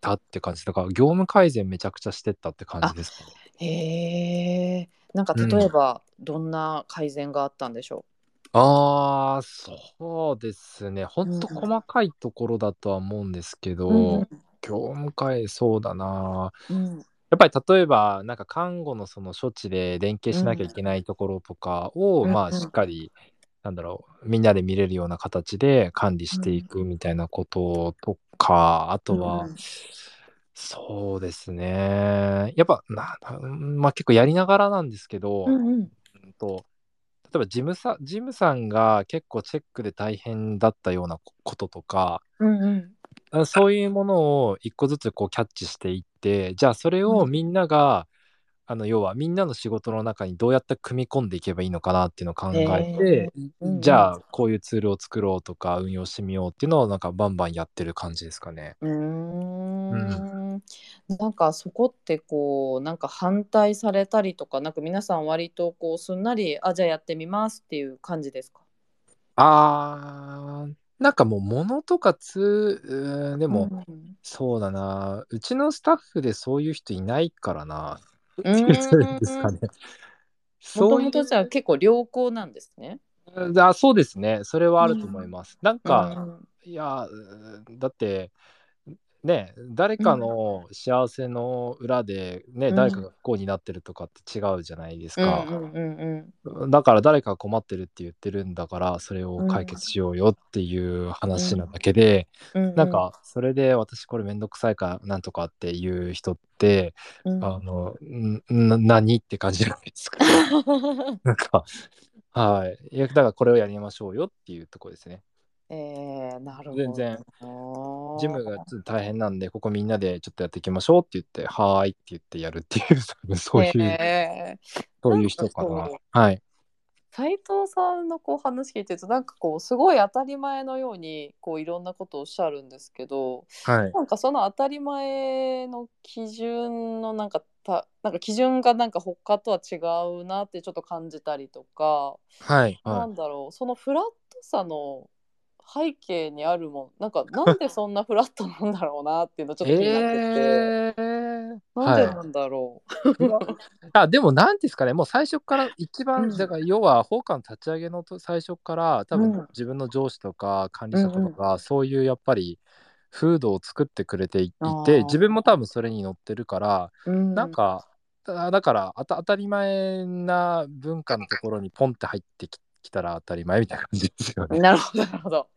Speaker 2: たって感じ。だから業務改善めちゃくちゃしてったって感じですかね。
Speaker 1: へえなんか例えばどんな改善があったんでしょ
Speaker 2: ああそうですね。ほんと
Speaker 1: うん
Speaker 2: 細かいところだとは思うんですけど、
Speaker 1: う、うん。
Speaker 2: 業務改そうだな。
Speaker 1: うん
Speaker 2: やっぱり例えばなんか看護のその処置で連携しなきゃいけないところとかを、まあ
Speaker 1: うん。うん
Speaker 2: しっかりなんだろうみんなで見れるような形で管理していくみたいなこととか、あとは、
Speaker 1: うん
Speaker 2: そうですね。やっぱなまあ結構やりながらなんですけど、
Speaker 1: うんうん。
Speaker 2: うんと例えば事務さ事務さんが結構チェックで大変だったようなここととか
Speaker 1: うんうん。
Speaker 2: あそういうものを一個ずつこうキャッチしていってじゃあそれをみんなが、あの要はみんなの仕事の中にどうやって組み込んでいけばいいのかなっていうのを考えて、
Speaker 1: うんうん。
Speaker 2: じゃあこういうツールを作ろうとか運用してみようっていうのをなんかバンバンやってる感じですかね。
Speaker 1: うーん。なんかそこってこうなんか反対されたりとかなんか皆さん割とこうすんなりあじゃあやってみますっていう感じですか？
Speaker 2: あーなんかもう物とかツーうーんでも、
Speaker 1: うん
Speaker 2: そうだなうちのスタッフでそういう人いないからな。
Speaker 1: う
Speaker 2: ですかね。
Speaker 1: もともとじゃあ結構良好なんですね。
Speaker 2: あそうですねそれはあると思います。なん
Speaker 1: う
Speaker 2: か、
Speaker 1: ん
Speaker 2: いやだってね誰かの幸せの裏で、ね
Speaker 1: うん。
Speaker 2: 誰かが不幸になってるとかって違うじゃないですか、だから誰かが困ってるって言ってるんだからそれを解決しようよっていう話なだけで、
Speaker 1: うんうん。
Speaker 2: なんかそれで私これめんどくさいからなんとかっていう人って、
Speaker 1: うん。
Speaker 2: あの何って感じじゃないですか。なんかはい。いやだからこれをやりましょうよっていうところですね
Speaker 1: えー、なるほど。
Speaker 2: 全然ジムが大変なんで、ここみんなでちょっとやっていきましょうって言って、はーいって言ってやるっていう、そういう、
Speaker 1: えー
Speaker 2: そういう人かな。はい。
Speaker 1: 斉藤さんのこう話聞いてるとなんかこうすごい当たり前のようにこういろんなことをおっしゃるんですけど
Speaker 2: はい。
Speaker 1: なんかその当たり前の基準のなんかたなんか基準がなんか他とは違うなってちょっと感じたりとか、
Speaker 2: はい。
Speaker 1: な
Speaker 2: は
Speaker 1: んだろうそのフラットさの背景にあるもん。なんかなんでそんなフラットなんだろうなっていうの
Speaker 2: い。
Speaker 1: ちょっと気になってて、
Speaker 2: えー、は
Speaker 1: なんでなんだろう。
Speaker 2: い。あでも、なんですかね、もう最初から一番、
Speaker 1: うん。
Speaker 2: だから要は、放課の立ち上げのと最初から、多
Speaker 1: うん。
Speaker 2: 分自分の上司とか管理者とかが、そういうやっぱり、風土を作ってくれていて、自分も多分それに乗ってるから、
Speaker 1: うん。
Speaker 2: なんか、だだからあた当たり前な文化のところにポンって入ってききたら当たり前みたいな感じですよね。
Speaker 1: なるほどなるほど。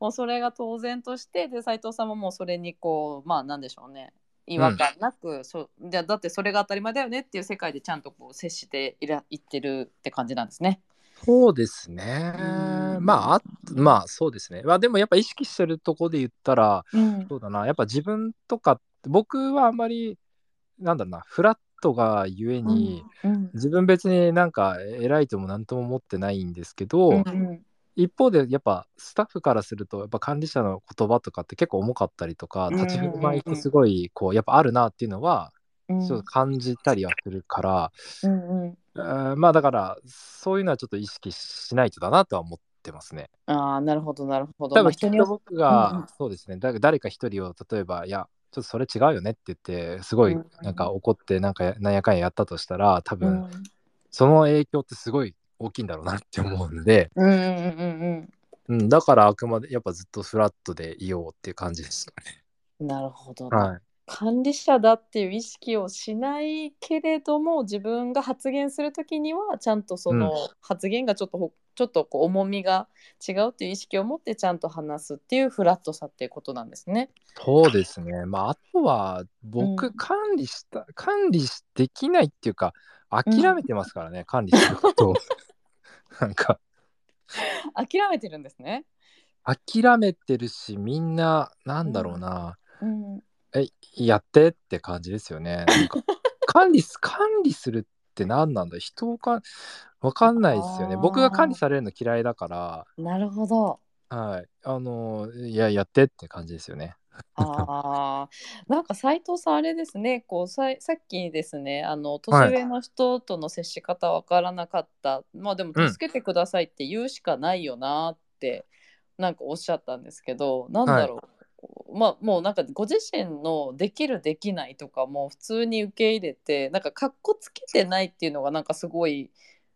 Speaker 1: もうそれが当然としてで斉藤さんももうそれにこうまあなんでしょうね違和感なく、そじゃあだってそれが当たり前だよねっていう世界でちゃんとこう接していらいってるって感じなんですね。
Speaker 2: そうですね
Speaker 1: うん。
Speaker 2: まあ、あまあそうですね。まあでもやっぱ意識してるとこで言ったら、
Speaker 1: うん
Speaker 2: そうだな、やっぱ自分とか、僕はあんまり、なんだろうな、フラットがゆえに、
Speaker 1: うん
Speaker 2: 自分別になんか偉いとも何とも思ってないんですけど、
Speaker 1: うんうん。
Speaker 2: 一方でやっぱスタッフからするとやっぱ管理者の言葉とかって結構重かったりとか立ち振る舞いってすごいこうやっぱあるなっていうのは
Speaker 1: うん。
Speaker 2: ちょっと感じたりはするから、
Speaker 1: うんうん。
Speaker 2: えーまあだからそういうのはちょっと意識しないとだなとは思ってますね。
Speaker 1: ああなるほどなるほど。
Speaker 2: 多分きっと僕が、そうですね。だ誰か一人を例えばいやちょっとそれ違うよねって言ってすごいなんか怒ってなんかなんやかんややったとしたら多
Speaker 1: う
Speaker 2: 分
Speaker 1: ん。
Speaker 2: その影響ってすごい大きいんだろうなって思うんで、
Speaker 1: うんうんうん
Speaker 2: うん、だからあくまでやっぱずっとフラットでいようっていう感じですかね。
Speaker 1: うんなるほど、
Speaker 2: はい。
Speaker 1: 管理者だっていう意識をしないけれども自分が発言する時にはちゃんとその発言がちょっとほちょっとこう重みが違うっていう意識を持ってちゃんと話すっていうフラットさっていうことなんですね。
Speaker 2: そうですね。まあ、あとは、僕、
Speaker 1: うん
Speaker 2: 管理した、管理しできないっていうか、諦めてますからね、管理することを。なんか、
Speaker 1: 諦めてるんですね。
Speaker 2: 諦めてるし、みんな、なんだろうな、
Speaker 1: うん、
Speaker 2: え、やってって感じですよね。なんか管理す、管理するって何なんだ人をか、わかんないですよね。僕が管理されるの嫌いだから、
Speaker 1: なるほど。
Speaker 2: はい。あの、いや、やってって感じですよね。
Speaker 1: ああ、なんか斉藤さんあれですね、こうさいさっきですね、あの年
Speaker 2: はい。
Speaker 1: 上の人との接し方わからなかった、まあでも
Speaker 2: うん。
Speaker 1: 助けてくださいって言うしかないよなってなんかおっしゃったんですけど、なん
Speaker 2: はい。
Speaker 1: だろう、まあもうなんかご自身のできるできないとかも普通に受け入れて、なんかかっこつけてないっていうのがなんかすごい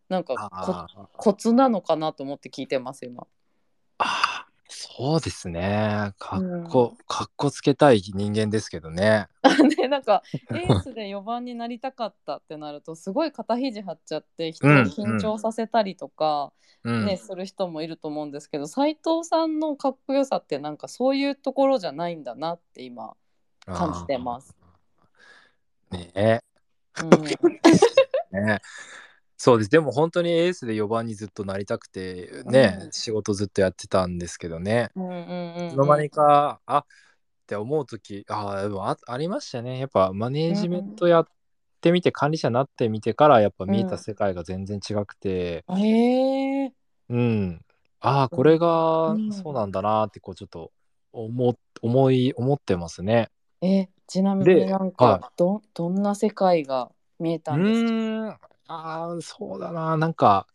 Speaker 1: なんか。コツなのかなと思って聞いてます今。
Speaker 2: そうですね。かっ
Speaker 1: うん。
Speaker 2: こ、かっこつけたい人間ですけどね。
Speaker 1: ね、なんか エースで4番になりたかったってなるとすごい肩肘張っちゃって
Speaker 2: う
Speaker 1: 人を
Speaker 2: ん、
Speaker 1: 緊張
Speaker 2: うん、
Speaker 1: させたりとか、ね、
Speaker 2: うん。
Speaker 1: する人もいると思うんですけど斉藤さんのかっこよさってなんかそういうところじゃないんだなって今感じ
Speaker 2: あ
Speaker 1: てます。
Speaker 2: あ、ねえ。
Speaker 1: うん、
Speaker 2: ねそうです。でも本当にエースで4番にずっとなりたくて、
Speaker 1: う
Speaker 2: ね、
Speaker 1: ん、
Speaker 2: 仕事ずっとやってたんですけどね。
Speaker 1: うん、うん、
Speaker 2: いつの間に
Speaker 1: うん、
Speaker 2: か、あって思うとき、ああ、でもあ、ありましたね。やっぱマネージメン
Speaker 1: うん、
Speaker 2: トやってみて、管理者になってみてから、やっぱ
Speaker 1: う
Speaker 2: 見えた
Speaker 1: ん、
Speaker 2: 世界が全然違くて、
Speaker 1: へえ、
Speaker 2: うん。ああ、
Speaker 1: う
Speaker 2: これ
Speaker 1: ん、
Speaker 2: がそう
Speaker 1: うん
Speaker 2: なんだなって、こうちょっと思、思い、思ってますね。
Speaker 1: え、ちなみに
Speaker 2: で、
Speaker 1: なん
Speaker 2: は
Speaker 1: かど、どんな世界が見えたんですか？
Speaker 2: ああ、そうだな。なんか、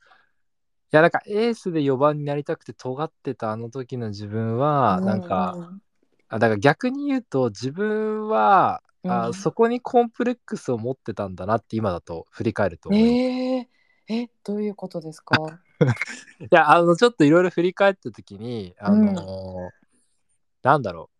Speaker 2: いや、なんかエースで4番になりたくて尖ってたあの時の自分
Speaker 1: う
Speaker 2: は、なん
Speaker 1: ん、
Speaker 2: か、
Speaker 1: うん、
Speaker 2: あだから逆に言うと、自分は、あ
Speaker 1: うん。
Speaker 2: そこにコンプレックスを持ってたんだなって今だと振り返ると思います。
Speaker 1: えええ、どういうことですか？
Speaker 2: いや、あの、ちょっといろいろ振り返った時に、あ
Speaker 1: うん、
Speaker 2: のーなんだろう。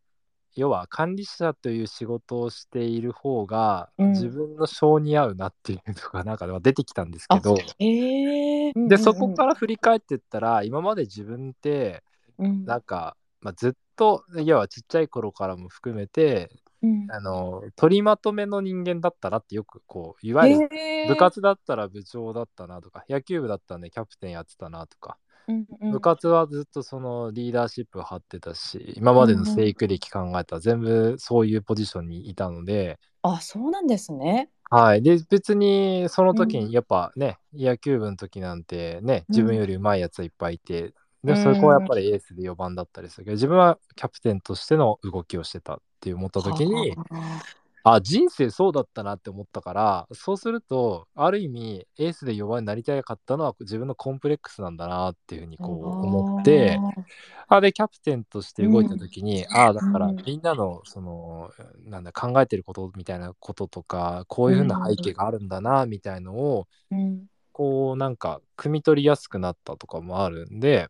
Speaker 2: 要は管理者という仕事をしている方が
Speaker 1: うん。
Speaker 2: 自分の性に合うなっていうのがなんか出てきたんですけ
Speaker 1: あ、
Speaker 2: ど、
Speaker 1: ええうん
Speaker 2: で。そこから振り返ってったら、今まで自分って、
Speaker 1: うん。
Speaker 2: なんか、まあ、ずっと、要はちっちゃい頃からも含めて、
Speaker 1: うん。
Speaker 2: あの、取りまとめの人間だったなってよくこう、いわゆる部。活だったら部長だったなとか、野球部だったんでキャプテンやってたなとか、
Speaker 1: うんうん。
Speaker 2: 部活はずっとそのリーダーシップを張ってたし、今までの
Speaker 1: うんうん。
Speaker 2: 生育歴考えたら全部そういうポジションにいたので、
Speaker 1: あ、そうなんですね。
Speaker 2: はい。で、別にその
Speaker 1: うん。
Speaker 2: 時にやっぱね、野球部の時なんてね、
Speaker 1: うん。
Speaker 2: 自分より上手いやつはいっぱいいて、
Speaker 1: う
Speaker 2: で、そこはやっ
Speaker 1: ん。
Speaker 2: ぱりエースで4番だったりするけど、自分はキャプテンとしての動きをしてたって思った時に、
Speaker 1: はあ。
Speaker 2: あ、人生そうだったなって思ったから、そうすると、ある意味、エースで4番になりたかったのは自分のコンプレックスなんだなっていうふうにこう思って、
Speaker 1: あ
Speaker 2: で、キャプテンとして
Speaker 1: う
Speaker 2: 動いた
Speaker 1: ん。
Speaker 2: 時に、ああ、だから
Speaker 1: うん。
Speaker 2: みんなのその、なんだ、考えてることみたいなこととか、こう
Speaker 1: う
Speaker 2: いうふうな背景
Speaker 1: ん。
Speaker 2: があるんだな、みたいのを、
Speaker 1: うん。
Speaker 2: こうなんか、汲み取りやすくなったとかもあるんで、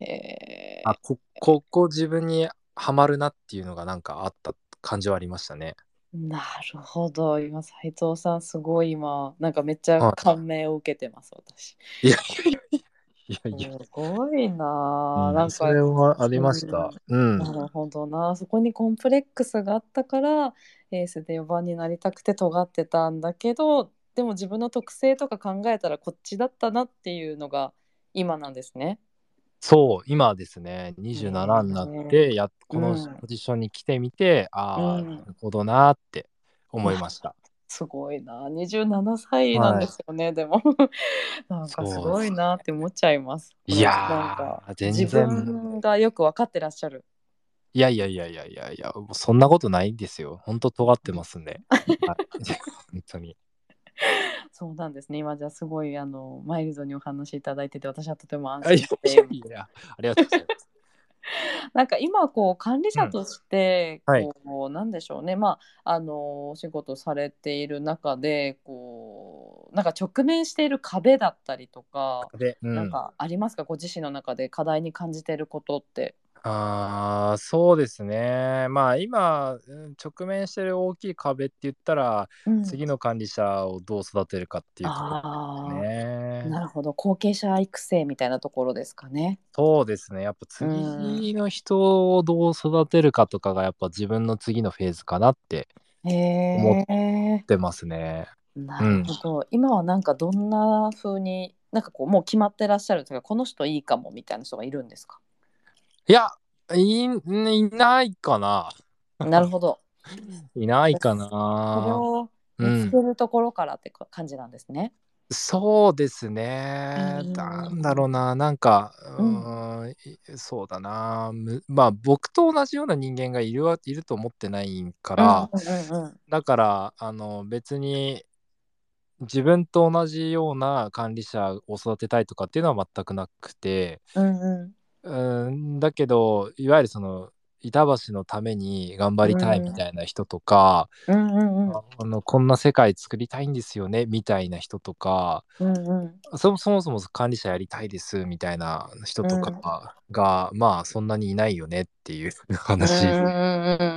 Speaker 1: へ
Speaker 2: あ、こ、ここ自分にはまるなっていうのがなんかあった感じはありましたね。
Speaker 1: なるほど。今、斉藤さん、すごい今、なんかめっちゃ
Speaker 2: は
Speaker 1: 感銘を受けてます、私。
Speaker 2: い。いやいやいやいやいや。
Speaker 1: すごいなあ。
Speaker 2: う、
Speaker 1: なんん
Speaker 2: それ
Speaker 1: か、
Speaker 2: はありました。
Speaker 1: うん、
Speaker 2: うん。
Speaker 1: なるほどな。そこにコンプレックスがあったから、エースで4番になりたくて尖ってたんだけど、でも自分の特性とか考えたらこっちだったなっていうのが今なんですね。
Speaker 2: そう、今ですね、
Speaker 1: へ
Speaker 2: 27になっ
Speaker 1: え。
Speaker 2: て、や、
Speaker 1: う
Speaker 2: この
Speaker 1: ん。
Speaker 2: ポジションに来てみて、
Speaker 1: う。
Speaker 2: ああ、なんるほどなって思い
Speaker 1: わ、
Speaker 2: ました。
Speaker 1: すごいな。27歳なん
Speaker 2: はい。
Speaker 1: ですよね、でも。なんかすごいなって思っちゃいます。
Speaker 2: いや
Speaker 1: なんか自
Speaker 2: 然、
Speaker 1: 分がよく分かってらっしゃる。
Speaker 2: いやいやいやいやいやそんなことないんですよ。ほんと尖ってますんで。はい。本当に。
Speaker 1: そうなんですね。今じゃすごいあのマイルドにお話しいただいてて私はとても安心
Speaker 2: や
Speaker 1: してい
Speaker 2: やいや、ありがとうございます。
Speaker 1: なんか今こう管理
Speaker 2: うん。
Speaker 1: 者として
Speaker 2: はい。
Speaker 1: こうなんでしょうね。まああのお仕事されている中でこうなんか直面している壁だったりとか
Speaker 2: で、うん。
Speaker 1: なんかありますか？ご自身の中で課題に感じていることって。
Speaker 2: ああ、そうですね。まあ今、うん直面してる大きい壁って言ったら、
Speaker 1: うん。
Speaker 2: 次の管理者をどう育てるかっていうところです
Speaker 1: ああ、
Speaker 2: ね。
Speaker 1: なるほど。後継者育成みたいなところですかね。
Speaker 2: そうですね。やっぱ
Speaker 1: うん。
Speaker 2: 次の人をどう育てるかとかがやっぱ自分の次のフェーズかなって思
Speaker 1: へえ。
Speaker 2: ってますね。う
Speaker 1: なる
Speaker 2: ん。
Speaker 1: ほど。今はなんかどんな風に、なんかこうもう決まってらっしゃるというか、この人いいかもみたいな人がいるんですか？
Speaker 2: いや、い、いないかな。
Speaker 1: なるほど。
Speaker 2: いないか
Speaker 1: それ
Speaker 2: な。
Speaker 1: を
Speaker 2: うん。
Speaker 1: 見つけるところからってか感じなんですね。
Speaker 2: そうですね。
Speaker 1: うん
Speaker 2: なんだろうな、なんか、う
Speaker 1: うん
Speaker 2: ーん、いそうだな。むまあ、僕と同じような人間がいるはいると思ってないから、
Speaker 1: うんうんうん
Speaker 2: だから、あの、別に自分と同じような管理者を育てたいとかっていうのは全くなくて、
Speaker 1: うんうん
Speaker 2: うん、だけど、いわゆるその、板橋のために頑張りたいみたいな人とか、
Speaker 1: うん。うんうん
Speaker 2: ああのこんな世界作りたいんですよねみたいな人とか
Speaker 1: うんうん。
Speaker 2: そそもそも管理者やりたいですみたいな人とかが、まあそんなにいないよねっていう話、
Speaker 1: うんうんうん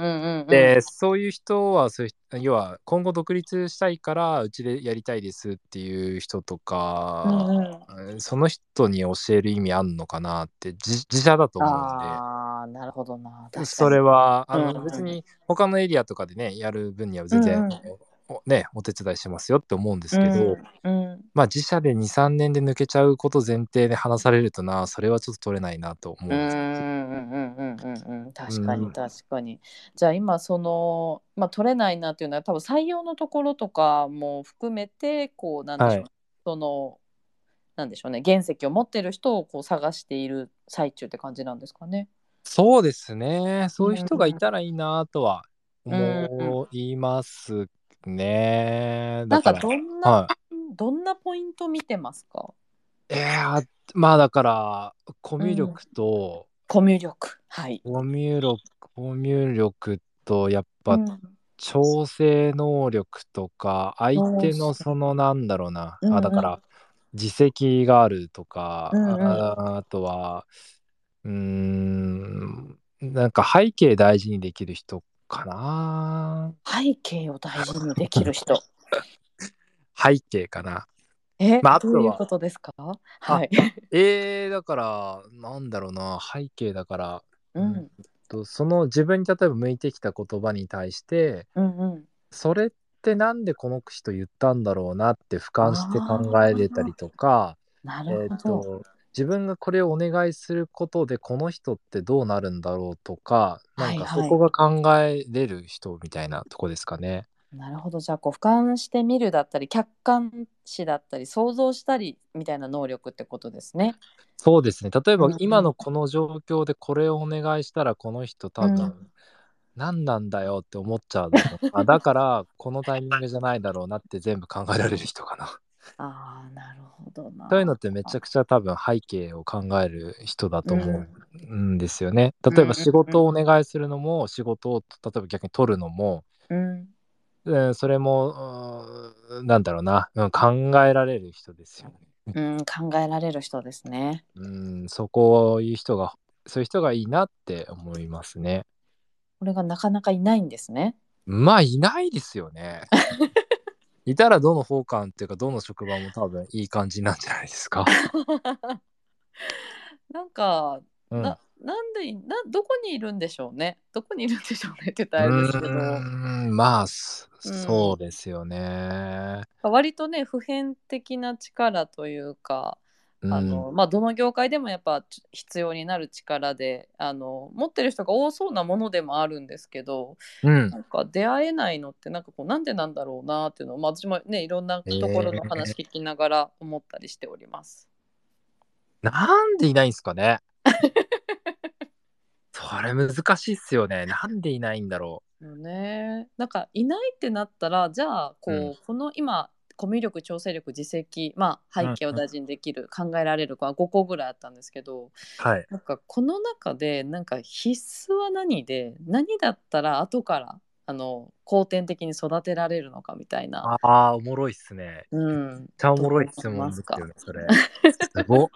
Speaker 1: うん
Speaker 2: でそういう人はそういう人要は今後独立したいからうちでやりたいですっていう人とか、
Speaker 1: うんうん。
Speaker 2: その人に教える意味あんのかなって自自社だと思うんで。
Speaker 1: ああなるほどな。
Speaker 2: それはあの、
Speaker 1: うんうん
Speaker 2: 別に他のエリアとかでねやる分には全然、
Speaker 1: うんうん。
Speaker 2: おねお手伝いしますよって思うんですけど、
Speaker 1: うんうん。
Speaker 2: まあ自社で23年で抜けちゃうこと前提で話されるとなそれはちょっと取れないなと思うん
Speaker 1: うん
Speaker 2: です、
Speaker 1: うんうんうんうんうん確かに
Speaker 2: うん。
Speaker 1: 確かに、じゃあ今その、まあ、取れないなっていうのは多分採用のところとかも含めてこうなんでしょう、
Speaker 2: はい。
Speaker 1: そのなんでしょうね。原石を持ってる人をこう探している最中って感じなんですかね。
Speaker 2: そうですね。そういう人がいたらいいなとは思いますね、
Speaker 1: なんかどんな、
Speaker 2: は
Speaker 1: どんなポイント見てますか？
Speaker 2: いいやーまあだからコミュ力と、
Speaker 1: コミュ力。はい。
Speaker 2: コミュ力コミュ力とやっぱ、
Speaker 1: うん。
Speaker 2: 調整能力とか相手のそのなんだろうな、
Speaker 1: うんうん。
Speaker 2: あだから実績があるとか、
Speaker 1: うんうん。
Speaker 2: ああとはうーんなんか背景大事にできる人かな
Speaker 1: 背景を大事にできる人。
Speaker 2: 背景かな
Speaker 1: え、
Speaker 2: まああとは
Speaker 1: どういうことですか？はい。
Speaker 2: えー、だからなんだろうな背景だから、
Speaker 1: うん
Speaker 2: とその自分に例えば向いてきた言葉に対して
Speaker 1: うんうん。
Speaker 2: それってなんでこの人言ったんだろうなって俯瞰して考えれたりとか
Speaker 1: な
Speaker 2: えー、
Speaker 1: るほど。
Speaker 2: と自分がこれをお願いすることでこの人ってどうなるんだろうとかなんかそこが考えれる人みたいなとこですかね。
Speaker 1: なるほど。じゃあこう俯瞰してみるだったり客観視だったり想像したりみたいな能力ってことですね。
Speaker 2: そうですね例えば今のこの状況でこれをお願いしたらこの人多分、
Speaker 1: うん
Speaker 2: 何なんだよって思っちゃうあだからこのタイミングじゃないだろうなって全部考えられる人かな。
Speaker 1: ああなるほどな。
Speaker 2: そういうのってめちゃくちゃ多分背景を考える人だと思
Speaker 1: うん
Speaker 2: うんですよね。例え
Speaker 1: うんうん
Speaker 2: ば仕事をお願いするのも仕事を例えば逆に取るのも
Speaker 1: うん。
Speaker 2: うん、それも、なんだろうな、うん、考えられる人ですよね。
Speaker 1: うん考えられる人ですね。
Speaker 2: うん、そこいう人が、そういう人がいいなって思いますね。
Speaker 1: これがなかなかいないんですね。
Speaker 2: まあ、いないですよね。いたらどの方館っていうか、どの職場も多分いい感じなんじゃないですか。
Speaker 1: なんか、
Speaker 2: うん、
Speaker 1: ななんでいなどこにいるんでしょうね。どこにいるんでしょうねって言ったらあれですけど。
Speaker 2: まあ、そ
Speaker 1: うん
Speaker 2: そうですよね。
Speaker 1: 割とね普遍的な力というか、
Speaker 2: うん
Speaker 1: あのまあ、どの業界でもやっぱち必要になる力であの持ってる人が多そうなものでもあるんですけど
Speaker 2: うん。
Speaker 1: なんか出会えないのってなんかこうなんでなんだろうなっていうのを、まあ、私もねいろんなところの話聞きながら思ったりしております。
Speaker 2: なんでいないんすかね。それ難しいっすよね。なんでいないんだろ
Speaker 1: よね、なんかいないってなったらじゃあこう、
Speaker 2: うん。
Speaker 1: この今コミュ力調整力実績、まあ、背景を大事にできる、考えられる子は5個ぐらいあったんですけど
Speaker 2: う。はい。
Speaker 1: なんかこの中でなんか必須は何で何だったら後からあの後天的に育てられるのかみたいな。
Speaker 2: ああ、おもろいっすね。
Speaker 1: うん、
Speaker 2: めっちゃおもろい質問ですよね、それ。すごっ。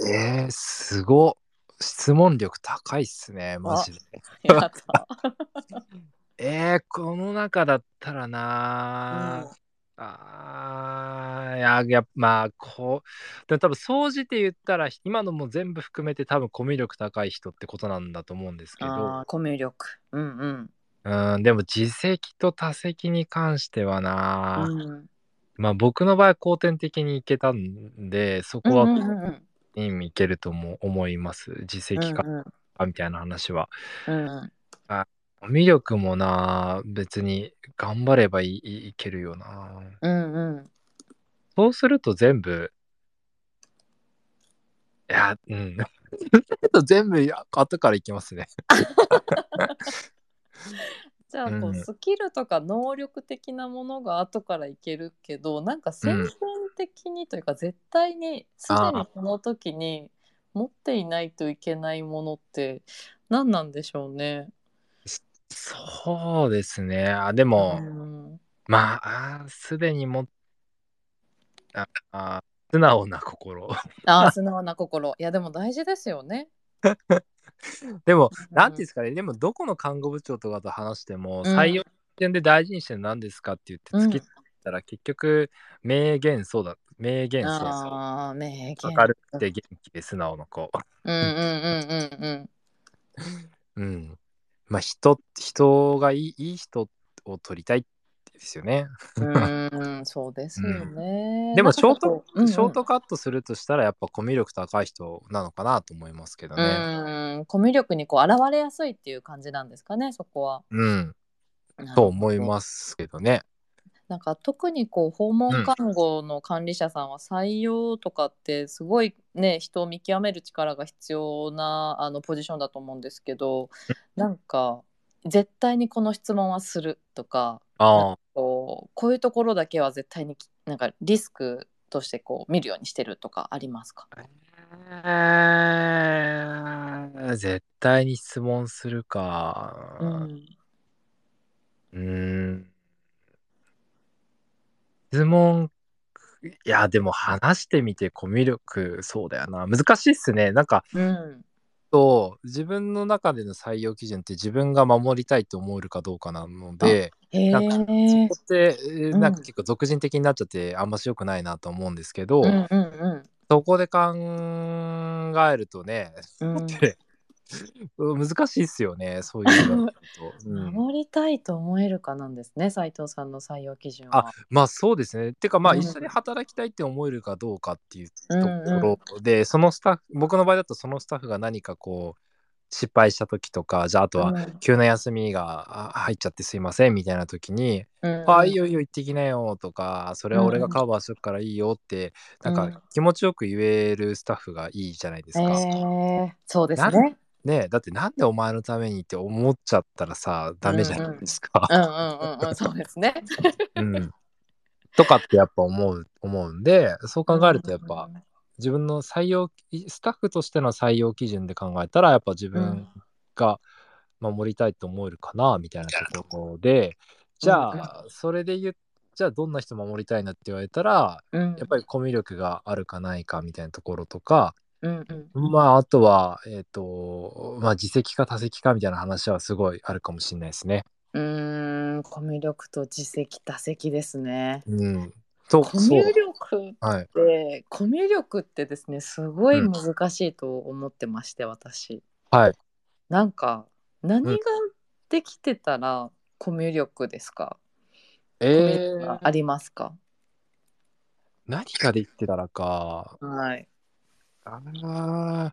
Speaker 2: えー、すごっ。質問力高いっすね、マジで。えー、この中だったらな
Speaker 1: うん
Speaker 2: あーいや、やまあ、こう、でも多分、総じて言ったら、今のも全部含めて多分、コミュ力高い人ってことなんだと思うんですけ
Speaker 1: あ
Speaker 2: ど
Speaker 1: ー、コミュ力。うんうん。
Speaker 2: うん、でも、実績と多責に関してはな、
Speaker 1: うん
Speaker 2: まあ、僕の場合は後天的にいけたんで、そこは
Speaker 1: うん
Speaker 2: いいけるとも思います。実績か
Speaker 1: うん
Speaker 2: みたいな話は。
Speaker 1: うんうん
Speaker 2: 魅力もな、別に頑張ればいいいけるよな。
Speaker 1: うんうん
Speaker 2: そうすると全部、いや、うん。そうすると全部いや後からいきますね。
Speaker 1: じゃあこ
Speaker 2: う
Speaker 1: うんスキルとか能力的なものが後からいけるけどなんか先天的にというか絶対にすでにこの時に持っていないといけないものって何なんでしょうね。
Speaker 2: そうですね。あでも、
Speaker 1: うん
Speaker 2: まあ、あーすでにもああ素直な心。
Speaker 1: あー 素直な心いやでも大事ですよね。
Speaker 2: でも、
Speaker 1: うん
Speaker 2: なんていうんですかね、でもどこの看護部長とかと話しても、
Speaker 1: うん
Speaker 2: 採用点で大事にしてるの何ですかって言って
Speaker 1: うん
Speaker 2: 突き詰めたら、結局、名言そうだ、名言そうそう。
Speaker 1: ああ名言。
Speaker 2: 明るくて元気で素直な子。
Speaker 1: うんうんうんうんうん。
Speaker 2: うん。まあ、人、人がいいいい人を取りたいですよね。
Speaker 1: うーん、そうですよね。
Speaker 2: でも
Speaker 1: なんかこう、うんうん
Speaker 2: ショートカットするとしたら、やっぱコミュ力高い人なのかなと思いますけど
Speaker 1: う
Speaker 2: ね。
Speaker 1: ーん、コミュ力にこう現れやすいっていう感じなんですかね、そこは。
Speaker 2: うん。と思いますけどね。
Speaker 1: なんか特にこう訪問看護の管理者さんは採用とかってすごいね人を見極める力が必要なあのポジションだと思うんですけどなんか絶対にこの質問はするとか
Speaker 2: ああ。
Speaker 1: こうこういうところだけは絶対にきなんかリスクとしてこう見るようにしてるとかありますか？
Speaker 2: えー絶対に質問するか。
Speaker 1: うん
Speaker 2: うーん。質問、いや、でも話してみてコミュ力、そうだよな。難しいっすね。なんか、
Speaker 1: うん。
Speaker 2: と自分の中での採用基準って自分が守りたいと思えるかどうかなので、
Speaker 1: へ
Speaker 2: なんかそ
Speaker 1: え
Speaker 2: こって、なんか結構俗人的になっちゃってあんまし良くないなと思うんですけど、そこで考えるとね、
Speaker 1: うん
Speaker 2: 難しいっすよね、そういうのだと。うん
Speaker 1: 守りたいと思えるかなんですね斉藤さんの採用基準は。
Speaker 2: まあそうですね。てかまあ
Speaker 1: うん
Speaker 2: 一緒に働きたいって思えるかどうかっていうと
Speaker 1: うん
Speaker 2: ころで、そのスタッフ、僕の場合だとそのスタッフが何かこう失敗した時とか、じゃああとは
Speaker 1: うん
Speaker 2: 急な休みがあ入っちゃってすいませんみたいな時に、
Speaker 1: うん
Speaker 2: ああいいよいいよ行ってきなよとか、それは俺がカバーするからいいよって、なん
Speaker 1: うん
Speaker 2: か気持ちよく言えるスタッフがいいじゃないですか。
Speaker 1: えー、そうです
Speaker 2: な
Speaker 1: ね。
Speaker 2: ねえだってなんでお前のためにって思っちゃったらさ、ダメじゃないですか。
Speaker 1: うんうん。うんうん そうですね。
Speaker 2: うん、とかってやっぱ思う思うんでそう考えるとやっぱ自分の採用スタッフとしての採用基準で考えたらやっぱ自分が守りたいと思えるかなみたいなところで。じゃあそれで言うじゃあどんな人守りたいなって言われたら
Speaker 1: うん。
Speaker 2: やっぱりコミュ力があるかないかみたいなところとか
Speaker 1: うんうん
Speaker 2: まああとはえっ、とまあ自責か他責かみたいな話はすごいあるかもしれないですね。
Speaker 1: うーんコミュ力と自責打席ですね。
Speaker 2: うん、と
Speaker 1: コミュ力
Speaker 2: はい
Speaker 1: ってコミュ力ってですねすごい難しいと思ってまして、私。
Speaker 2: はい
Speaker 1: なんか何ができてたらコミュ力ですか、コミュ
Speaker 2: えー
Speaker 1: ありますか、
Speaker 2: 何ができてたらか。
Speaker 1: はい。
Speaker 2: あー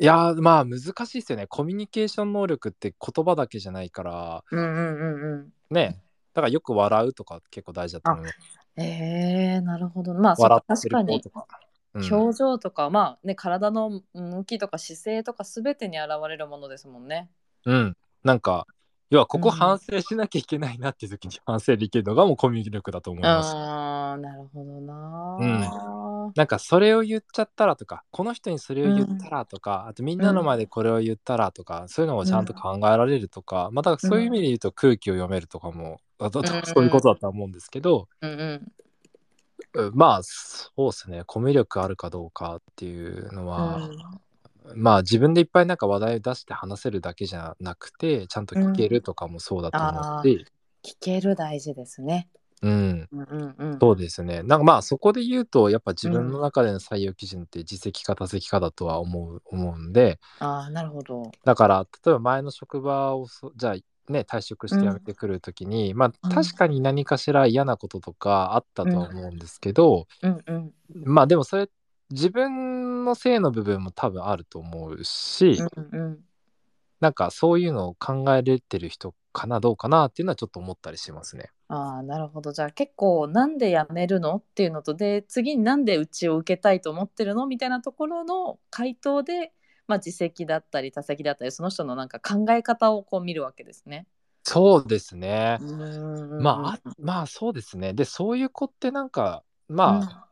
Speaker 2: いやーまあ難しいですよね。コミュニケーション能力って言葉だけじゃないから
Speaker 1: うんうんうんうん。
Speaker 2: ね。だからよく笑うとか結構大事だと思います。
Speaker 1: えー、なるほど。まあそう
Speaker 2: 笑
Speaker 1: か確かに
Speaker 2: ってる子とか。うん
Speaker 1: 表情とか、まあね体の向きとか姿勢とか全てに現れるものですもんね。
Speaker 2: うん。なんか要はここ
Speaker 1: うん
Speaker 2: 反省しなきゃいけないなっていう時に反省できるのがもうコミュ力だと思います。
Speaker 1: ああなるほどな。
Speaker 2: なんかそれを言っちゃったらとかこの人にそれを言ったらとか、あとみんなの前でこれを言ったらとか、そういうのをちゃんと考えられるとか、まあだからそういう意味で言うと空気を読めるとかも、
Speaker 1: うん。
Speaker 2: そういうことだとは思うんですけど、
Speaker 1: うん。うん。
Speaker 2: うんまあそうですね。コミュ力あるかどうかっていうのは、まあ自分でいっぱいなんか話題を出して話せるだけじゃなくてちゃんと聞けるとかもそうだと思うし、
Speaker 1: 聞ける大事ですね。
Speaker 2: うん、
Speaker 1: うんうんうん。
Speaker 2: そうですね。なんかまあそこで言うとやっぱ自分の中での採用基準って実績か他績かだとは思う思うんで。
Speaker 1: ああなるほど。
Speaker 2: だから例えば前の職場をそじゃあね退職して辞めてくる時に、まあ
Speaker 1: うん。
Speaker 2: 確かに何かしら嫌なこととかあったとは思うんですけど、
Speaker 1: うんうん。
Speaker 2: まあでもそれ自分のせいの部分も多分あると思うし、
Speaker 1: うんうん。
Speaker 2: なんかそういうのを考えれてる人かなどうかなっていうのはちょっと思ったりしますね。
Speaker 1: ああなるほどじゃあ結構なんで辞めるのっていうのとで次になんでうちを受けたいと思ってるのみたいなところの回答で、まあ、自責だったり他責だったりその人のなんか考え方をこう見るわけですね。
Speaker 2: そうですね。
Speaker 1: ま
Speaker 2: まあ、あまあそうですね。でそういう子ってなんかまあ、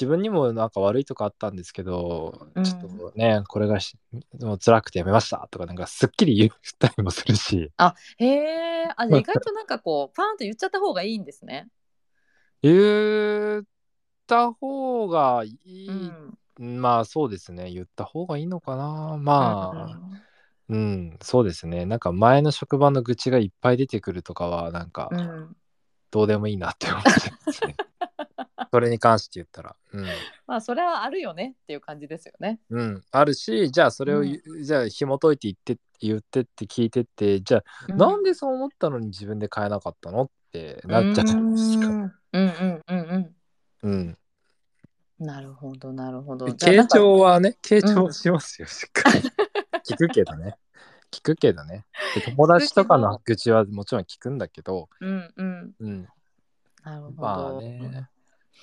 Speaker 2: 自分にもなんか悪いとこあったんですけど、
Speaker 1: うん。
Speaker 2: ちょっとねこれがしもう辛くてやめましたとかなんかすっきり言ったりもするし。
Speaker 1: あへえあ意外となんかこう パーンと言っちゃった方がいいんですね。
Speaker 2: 言った方がいい、
Speaker 1: うん。
Speaker 2: まあそうですね。言った方がいいのかな。まあ、うん、そうですね。なんか前の職場の愚痴がいっぱい出てくるとかはなんか
Speaker 1: うんうん
Speaker 2: どうでもいいなって思っちゃいますね。それに関して言ったら。うん
Speaker 1: まあそれはあるよねっていう感じですよね。
Speaker 2: うん、あるしじゃあそれを言う、じゃあ紐解いて言って言ってって聞いてってじゃあ、なんでそう思ったのに自分で変えなかったのってなっちゃうじゃないですか。
Speaker 1: うんうんうんうんなるほどなるほど。
Speaker 2: 傾聴はね傾
Speaker 1: うん
Speaker 2: 聴しますよ、しっかり 聞くけどね聞くけどね。で友達とかの愚痴はもちろん聞くんだけど、
Speaker 1: うんうん。
Speaker 2: うん、
Speaker 1: なるほど。
Speaker 2: まあね、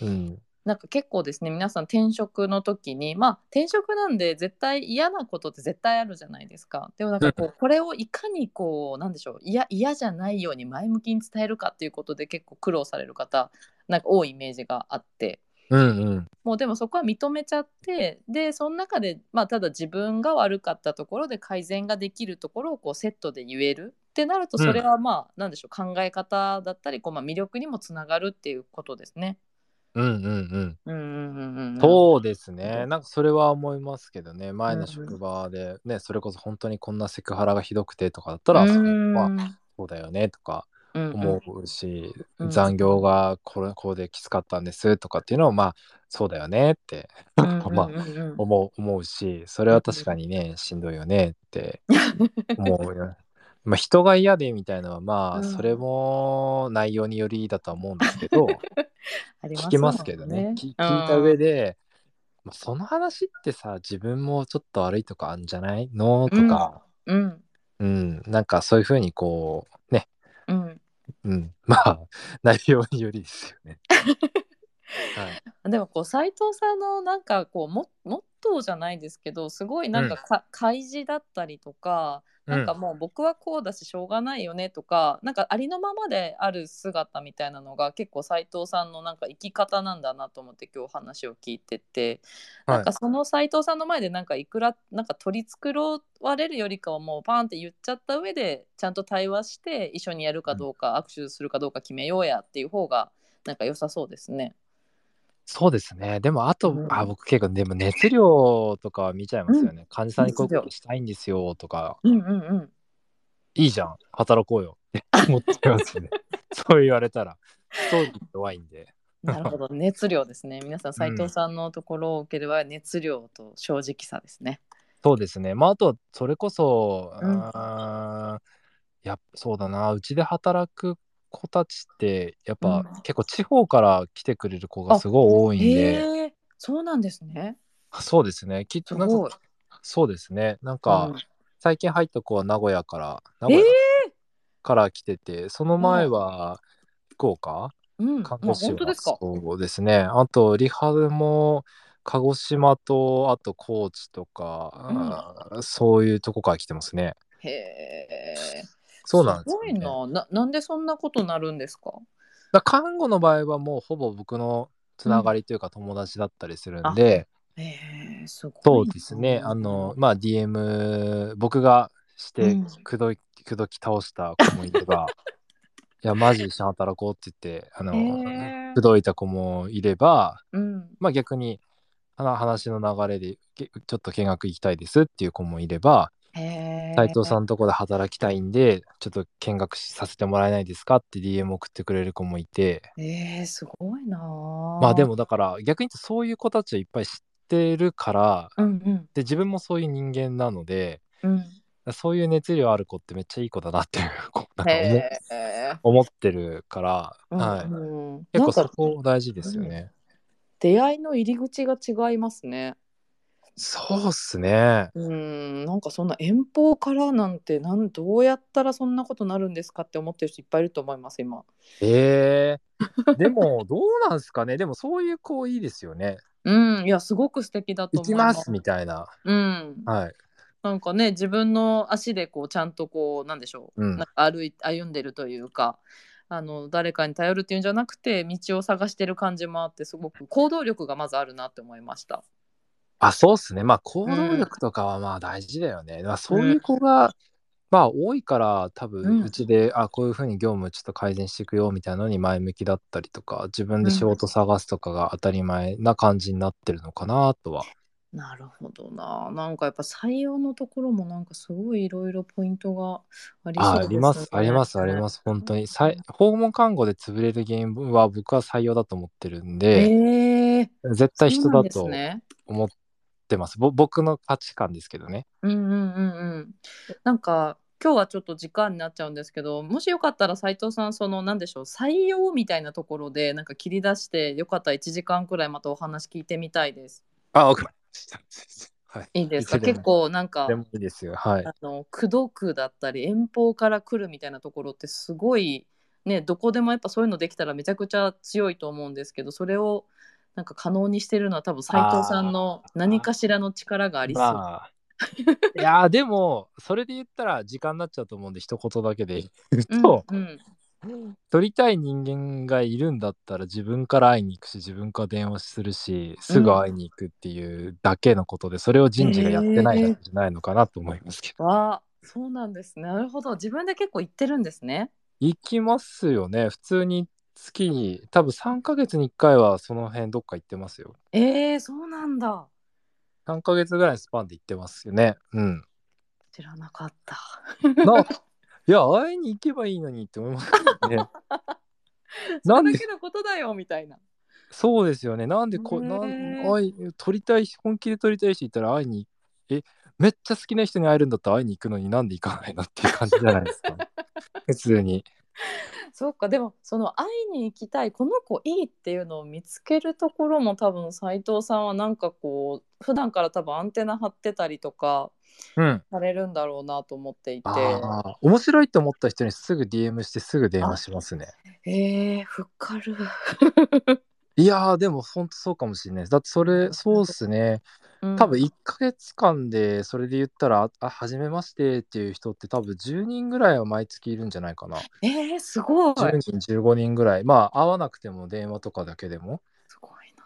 Speaker 2: うん、
Speaker 1: なんか結構ですね皆さん転職の時にまあ転職なんで絶対嫌なことって絶対あるじゃないですか。でもなんかこうこれをいかにこうなんでしょう嫌嫌じゃないように前向きに伝えるかっていうことで結構苦労される方なんか多いイメージがあって
Speaker 2: うんうん
Speaker 1: もうでもそこは認めちゃってでその中でまあただ自分が悪かったところで改善ができるところをこうセットで言えるってなると
Speaker 2: うん
Speaker 1: それはまあ、なんでしょう考え方だったりこう、まあ、魅力にもつながるっていうことですね。
Speaker 2: うんうんうん
Speaker 1: うんうんうんうん、
Speaker 2: そうです
Speaker 1: う
Speaker 2: ね。
Speaker 1: ん
Speaker 2: なんかそれは思いますけどね。前の職場でね、それこそ本当にこんなセクハラがひどくてとかだったら、
Speaker 1: うん
Speaker 2: まあそうだよねとか
Speaker 1: うんうん。
Speaker 2: 思うし、
Speaker 1: うん。
Speaker 2: 残業がこれこうできつかったんですとかっていうのをまあそうだよねってまあ思う思うし、それは確かにね、しんどいよねって思うよ。まあ人が嫌でみたいなのはま
Speaker 1: うん。
Speaker 2: あそれも内容によりだとは思うんですけど、聞きますけどね。き聞いた上で、まあその話ってさ自分もちょっと悪いとかあるんじゃない？の？とか、
Speaker 1: うん。
Speaker 2: うん。なんかそういうふうにこうね、
Speaker 1: うん、
Speaker 2: まあ内容によりですよね。はい、
Speaker 1: でもこう斉藤さんのなんかこうモモットーじゃないですけどすごいなんかか、開示だったりとかなんかもう僕はこうだししょうがないよねとか、なんかありのままである姿みたいなのが結構斉藤さんのなんか生き方なんだなと思って今日話を聞いてて、
Speaker 2: はい。
Speaker 1: なんかその斉藤さんの前でなんかいくらなんか取り繕われるよりかはもうパーンって言っちゃった上でちゃんと対話して一緒にやるかどうか、握手するかどうか決めようやっていう方がなんか良さそうですね。
Speaker 2: そうですね。でもあと、
Speaker 1: うん
Speaker 2: あ僕結構でも熱量とかは見ちゃいますよね。患者さんにこういうことしたいんですよとか、
Speaker 1: うんうんうん
Speaker 2: いいじゃん、働こうよって思っちゃいますね。そう言われたら、ストーリー弱いんで。
Speaker 1: なるほど熱量ですね皆さん斉藤さんのところを受けるは熱量と正直さですね。
Speaker 2: そうですね。まあ、あと、それこそ、
Speaker 1: うん
Speaker 2: やっぱそうだな、うちで働く子たちって、やっぱ、
Speaker 1: うん
Speaker 2: 結構地方から来てくれる子がすごい多いんで、
Speaker 1: へえそうなんですね。
Speaker 2: そうですね。きっとなん
Speaker 1: すごい
Speaker 2: か、。そうですね。なんか、
Speaker 1: うん
Speaker 2: 最近入った子は名古屋から、名古屋から来てて、その前は福岡？
Speaker 1: うん、
Speaker 2: 鹿児島、
Speaker 1: まあ本当ですか？
Speaker 2: そうですね。あと、リハも鹿児島と、あと高知とか、あーそういうとこから来てますね。
Speaker 1: へえ。
Speaker 2: そうなんですよ、ね。
Speaker 1: ごいな。ななんでそんなことなるんですか？
Speaker 2: だ看護の場合はもうほぼ僕のつながりというか友達だったりするんで、
Speaker 1: へえすごいな。
Speaker 2: そうですね。あの、まあ DM、僕がして
Speaker 1: うん
Speaker 2: くどい、くどき倒した子もいれば、いや、マジ一緒に働こうって言って、あの、
Speaker 1: へー
Speaker 2: くどいた子もいれば、
Speaker 1: うん。
Speaker 2: まあ逆に、話の流れでけちょっと見学行きたいですっていう子もいれば、
Speaker 1: へえ。
Speaker 2: 斉藤さんのとこで働きたいんで、ちょっと見学させてもらえないですかって DM 送ってくれる子もいて、
Speaker 1: えー、すごいな。
Speaker 2: まあで。もだから逆に言うとそういう子たちをいっぱい知ってるから、
Speaker 1: うんうん
Speaker 2: で自分もそういう人間なので、
Speaker 1: うん。
Speaker 2: そういう熱量ある子ってめっちゃいい子だなっていう なんか思。思ってるから、はい。
Speaker 1: うんうん
Speaker 2: 結構そこ大事ですよね。
Speaker 1: 出会いの入り口が違いますね。
Speaker 2: そうっすね。
Speaker 1: うんなんかそんな遠方からなんてなんどうやったらそんなことなるんですかって思ってる人いっぱいいると思います今。
Speaker 2: ええ でも、どうなんすかね？でも、そういう子いいですよね。
Speaker 1: うんいやすごく素敵だと思いま。
Speaker 2: ますすみたいな。
Speaker 1: うん
Speaker 2: はい。
Speaker 1: なんかね自分の足でこうちゃんとこうなんでしょう、
Speaker 2: うん
Speaker 1: なんか歩い歩んでるというかあの誰かに頼るっていうんじゃなくて道を探してる感じもあってすごく行動力がまずあるなって思いました。
Speaker 2: あ、そうっすね。まあ、行動力とかはまあ大事だよね。まあ、そういう子が、まあ、多いから、多
Speaker 1: うん
Speaker 2: 分、うちで、あ、こういうふうに業務ちょっと改善していくよみたいなのに前向きだったりとか、自分で仕事探すとかが当たり前な感じになってるのかなとは。
Speaker 1: なるほどな。なんかやっぱ採用のところもなんかすごいいろいろポイントがありそう
Speaker 2: あ
Speaker 1: です
Speaker 2: ります、あります、あります。本当に。さい訪問看護で潰れる原因は僕は採用だと思ってるんで、
Speaker 1: ええ
Speaker 2: 絶対人
Speaker 1: そうなんです
Speaker 2: だと
Speaker 1: ね。
Speaker 2: 思ってます。ぼ僕の価値観ですけどね。
Speaker 1: うんうんうんうん。なんか今日はちょっと時間になっちゃうんですけどもしよかったら斉藤さんその何でしょう採用みたいなところでなんか切り出してよかったら1時間くらいまたお話聞いてみたいです。
Speaker 2: あ、わかりました。はい。
Speaker 1: いいですか？結構なんか
Speaker 2: でもいいですよ。はい。
Speaker 1: あの口説くだったり遠方から来るみたいなところってすごいねどこでもやっぱそういうのできたらめちゃくちゃ強いと思うんですけどそれをなんか可能にしてるのは多分斉藤さんの何かしらの力がありそう。
Speaker 2: まあ、いやーでもそれで言ったら時間になっちゃうと思うんで一言だけで。言うと、
Speaker 1: う。んうん。
Speaker 2: 取りたい人間がいるんだったら自分から会いに行くし自分から電話するしすぐ会いに行くっていうだけのことで、それを人事がやってないだけじゃないのかなと思いますけど、
Speaker 1: わあそうなんです。ね。なるほど。自分で結構言ってるんですね。
Speaker 2: 行きますよね。普通に月に多分3ヶ月に1回はその辺どっか行ってますよ
Speaker 1: えー、そうなんだ。
Speaker 2: 3ヶ月ぐらいのスパンで行ってますよねうん
Speaker 1: 知らなかった。
Speaker 2: ないや会いに行けばいいのにって思いますよね
Speaker 1: そ
Speaker 2: なんで
Speaker 1: れだけのことだよみたいな。
Speaker 2: そうですよね。なんでこ、
Speaker 1: へ
Speaker 2: なんい撮りたいし、本気で撮りたい人いたら会いに、え、めっちゃ好きな人に会えるんだったら会いに行くのになんで行かないのっていう感じじゃないですか。普通に。
Speaker 1: そうかでもその会いに行きたいこの子いいっていうのを見つけるところも多分斉藤さんはなんかこう普段から多分アンテナ張ってたりとか
Speaker 2: うん。
Speaker 1: されるんだろうなと思っていて
Speaker 2: ああ、面白いと思った人にすぐ DM してすぐ電話しますね。
Speaker 1: えー、ふっかる
Speaker 2: いやー、でも本当そうかもしれないです。だってそれ、そうっすね。
Speaker 1: うん
Speaker 2: 多分1ヶ月間でそれで言ったら、あ、はじめましてっていう人って多分10人ぐらいは毎月いるんじゃないかな。
Speaker 1: えー、すごい
Speaker 2: 10人、15人ぐらい。まあ、会わなくても電話とかだけでも。
Speaker 1: すごいな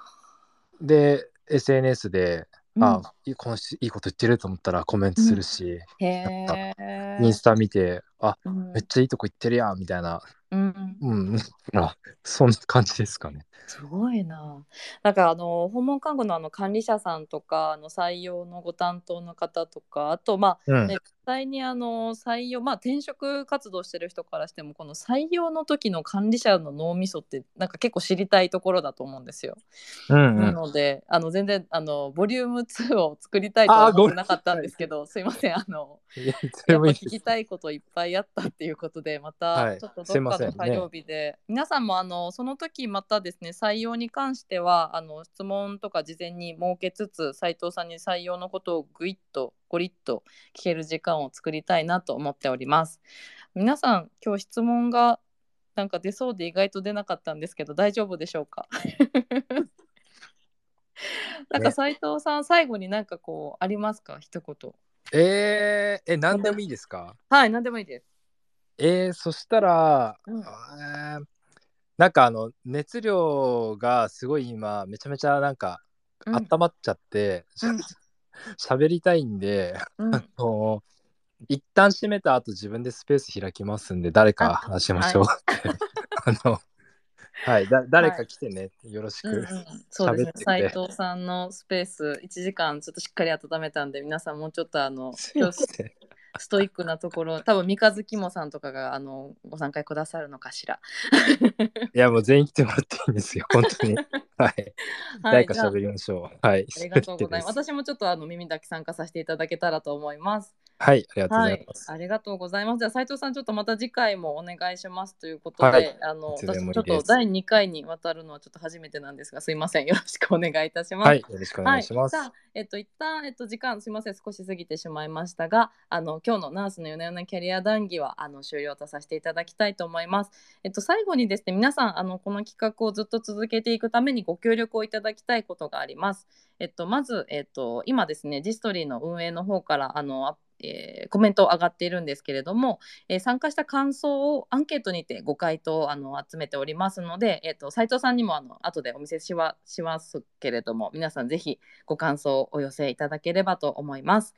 Speaker 2: で SNS で、
Speaker 1: うん
Speaker 2: あいいこの人いいこと言ってると思ったらコメントするし、
Speaker 1: へえ
Speaker 2: インスタ見てあ
Speaker 1: うん。
Speaker 2: めっちゃいいとこ行ってるやんみたいな。
Speaker 1: うん。
Speaker 2: うん。あそんな感じですかね。
Speaker 1: すごいな。なんかあの訪問看護のあの管理者さんとかあの採用のご担当の方とかあとまあ
Speaker 2: うん、
Speaker 1: ね実際にあの採用まあ転職活動してる人からしてもこの採用の時の管理者の脳みそってなんか結構知りたいところだと思うんですよ。
Speaker 2: うんう
Speaker 1: なんのであの全然あのボリューム2を作りたいとは思ってなかったんですけどすいませんあの聞きたいこといっぱいあったっていうことでま
Speaker 2: はい。
Speaker 1: たちょっとどっかの火曜日で、皆さんもあのその時またですね採用に関してはあの質問とか事前に設けつつ斉藤さんに採用のことをぐいっとゴリッと聞ける時間を作りたいなと思っております。皆さん今日質問がなんか出そうで意外と出なかったんですけど大丈夫でしょうか？なんか斉藤さん最後になんかこうありますか？一言
Speaker 2: えー、え何でもいいですか？
Speaker 1: はい何でもいいです。
Speaker 2: えー、そしたら、
Speaker 1: うん。
Speaker 2: えーなんかあの熱量がすごい今めちゃめちゃなんか
Speaker 1: うん。
Speaker 2: 温まっちゃって
Speaker 1: うん。
Speaker 2: 喋、りたいんで
Speaker 1: うん。
Speaker 2: あの一旦閉めた後自分でスペース開きますんで誰か話しましょうって、あの はいだ 誰か来てね、よろしく、
Speaker 1: うんうん、そうですね。
Speaker 2: 喋ってく
Speaker 1: 斉
Speaker 2: れ
Speaker 1: 藤さんのスペース1時間ちょっとしっかり温めたんで皆さんもうちょっとあの ストイックなところ多分三日月もさんとかがあのご参加くださるのかしら。
Speaker 2: いやもう全員来てもらっていいんですよ本当に。はい。
Speaker 1: はい
Speaker 2: 誰か喋りましょう。はい。
Speaker 1: ありがとうございます。
Speaker 2: す。
Speaker 1: 私もちょっとあの耳だけ参加させていただけたらと思います。
Speaker 2: はい、ありがとうご
Speaker 1: はい
Speaker 2: ざいます。、
Speaker 1: ありがとうございます。じゃあ斉藤さんちょっとまた次回もお願いしますということで、
Speaker 2: はい
Speaker 1: あの私ちょっと第2回にわたるのはちょっと初めてなんですが、すいません。よろしくお願いいたします。
Speaker 2: はい、よろしくお願いします。
Speaker 1: はい、じゃあ、えっと、一旦、えっと、時間、すみません、少し過ぎてしまいましたが、あの、今日のナースの夜な夜なキャリア談義は、あの、終了とさせていただきたいと思います。えっと、最後にですね、皆さん、あの、この企画をずっと続けていくためにご協力をいただきたいことがあります。えっと、まず、えっと、今ですね、ジストリーの運営の方から、あの、あえーコメント上がっているんですけれども、えー参加した感想をアンケートにてご回答あの集めておりますので、えっと斉藤さんにもあの後でお見せしはしますけれども皆さんぜひご感想をお寄せいただければと思います。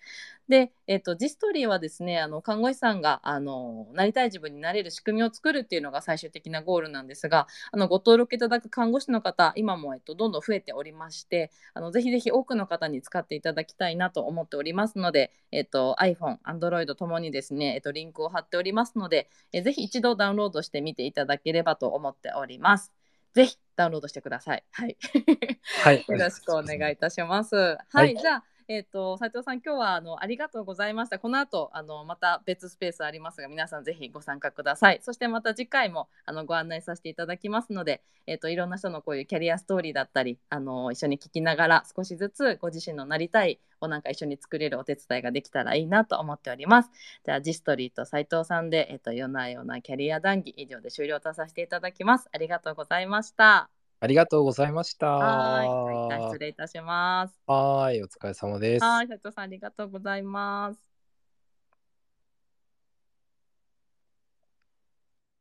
Speaker 1: で、えっとジストリーはですねあの看護師さんがあのなりたい自分になれる仕組みを作るっていうのが最終的なゴールなんですがあのご登録いただく看護師の方今も、えっと、どんどん増えておりましてあのぜひぜひ多くの方に使っていただきたいなと思っておりますので、えっと、iPhone、Android ともにですね、えっと、リンクを貼っておりますので、えぜひ一度ダウンロードしてみていただければと思っております。ぜひダウンロードしてください。はい。
Speaker 2: はい、
Speaker 1: よろしくお願いいたします。はい、
Speaker 2: はい
Speaker 1: じゃあ、えっ、と斉藤さん、今日はあのありがとうございました。この後あのまた別スペースありますが、皆さんぜひご参加ください。そしてまた次回もあのご案内させていただきますので、えっ、といろんな人のこういうキャリアストーリーだったり、あの一緒に聞きながら少しずつご自身のなりたいをなんか一緒に作れるお手伝いができたらいいなと思っております。じゃあジストリーと斉藤さんでえっ、と夜な夜なキャリア談義以上で終了とさせていただきます。ありがとうございました。
Speaker 2: ありがとうございました。
Speaker 1: はーい、失礼いたします。
Speaker 2: はーい、お疲れ様です。
Speaker 1: はい、斉藤さんありがとうございます。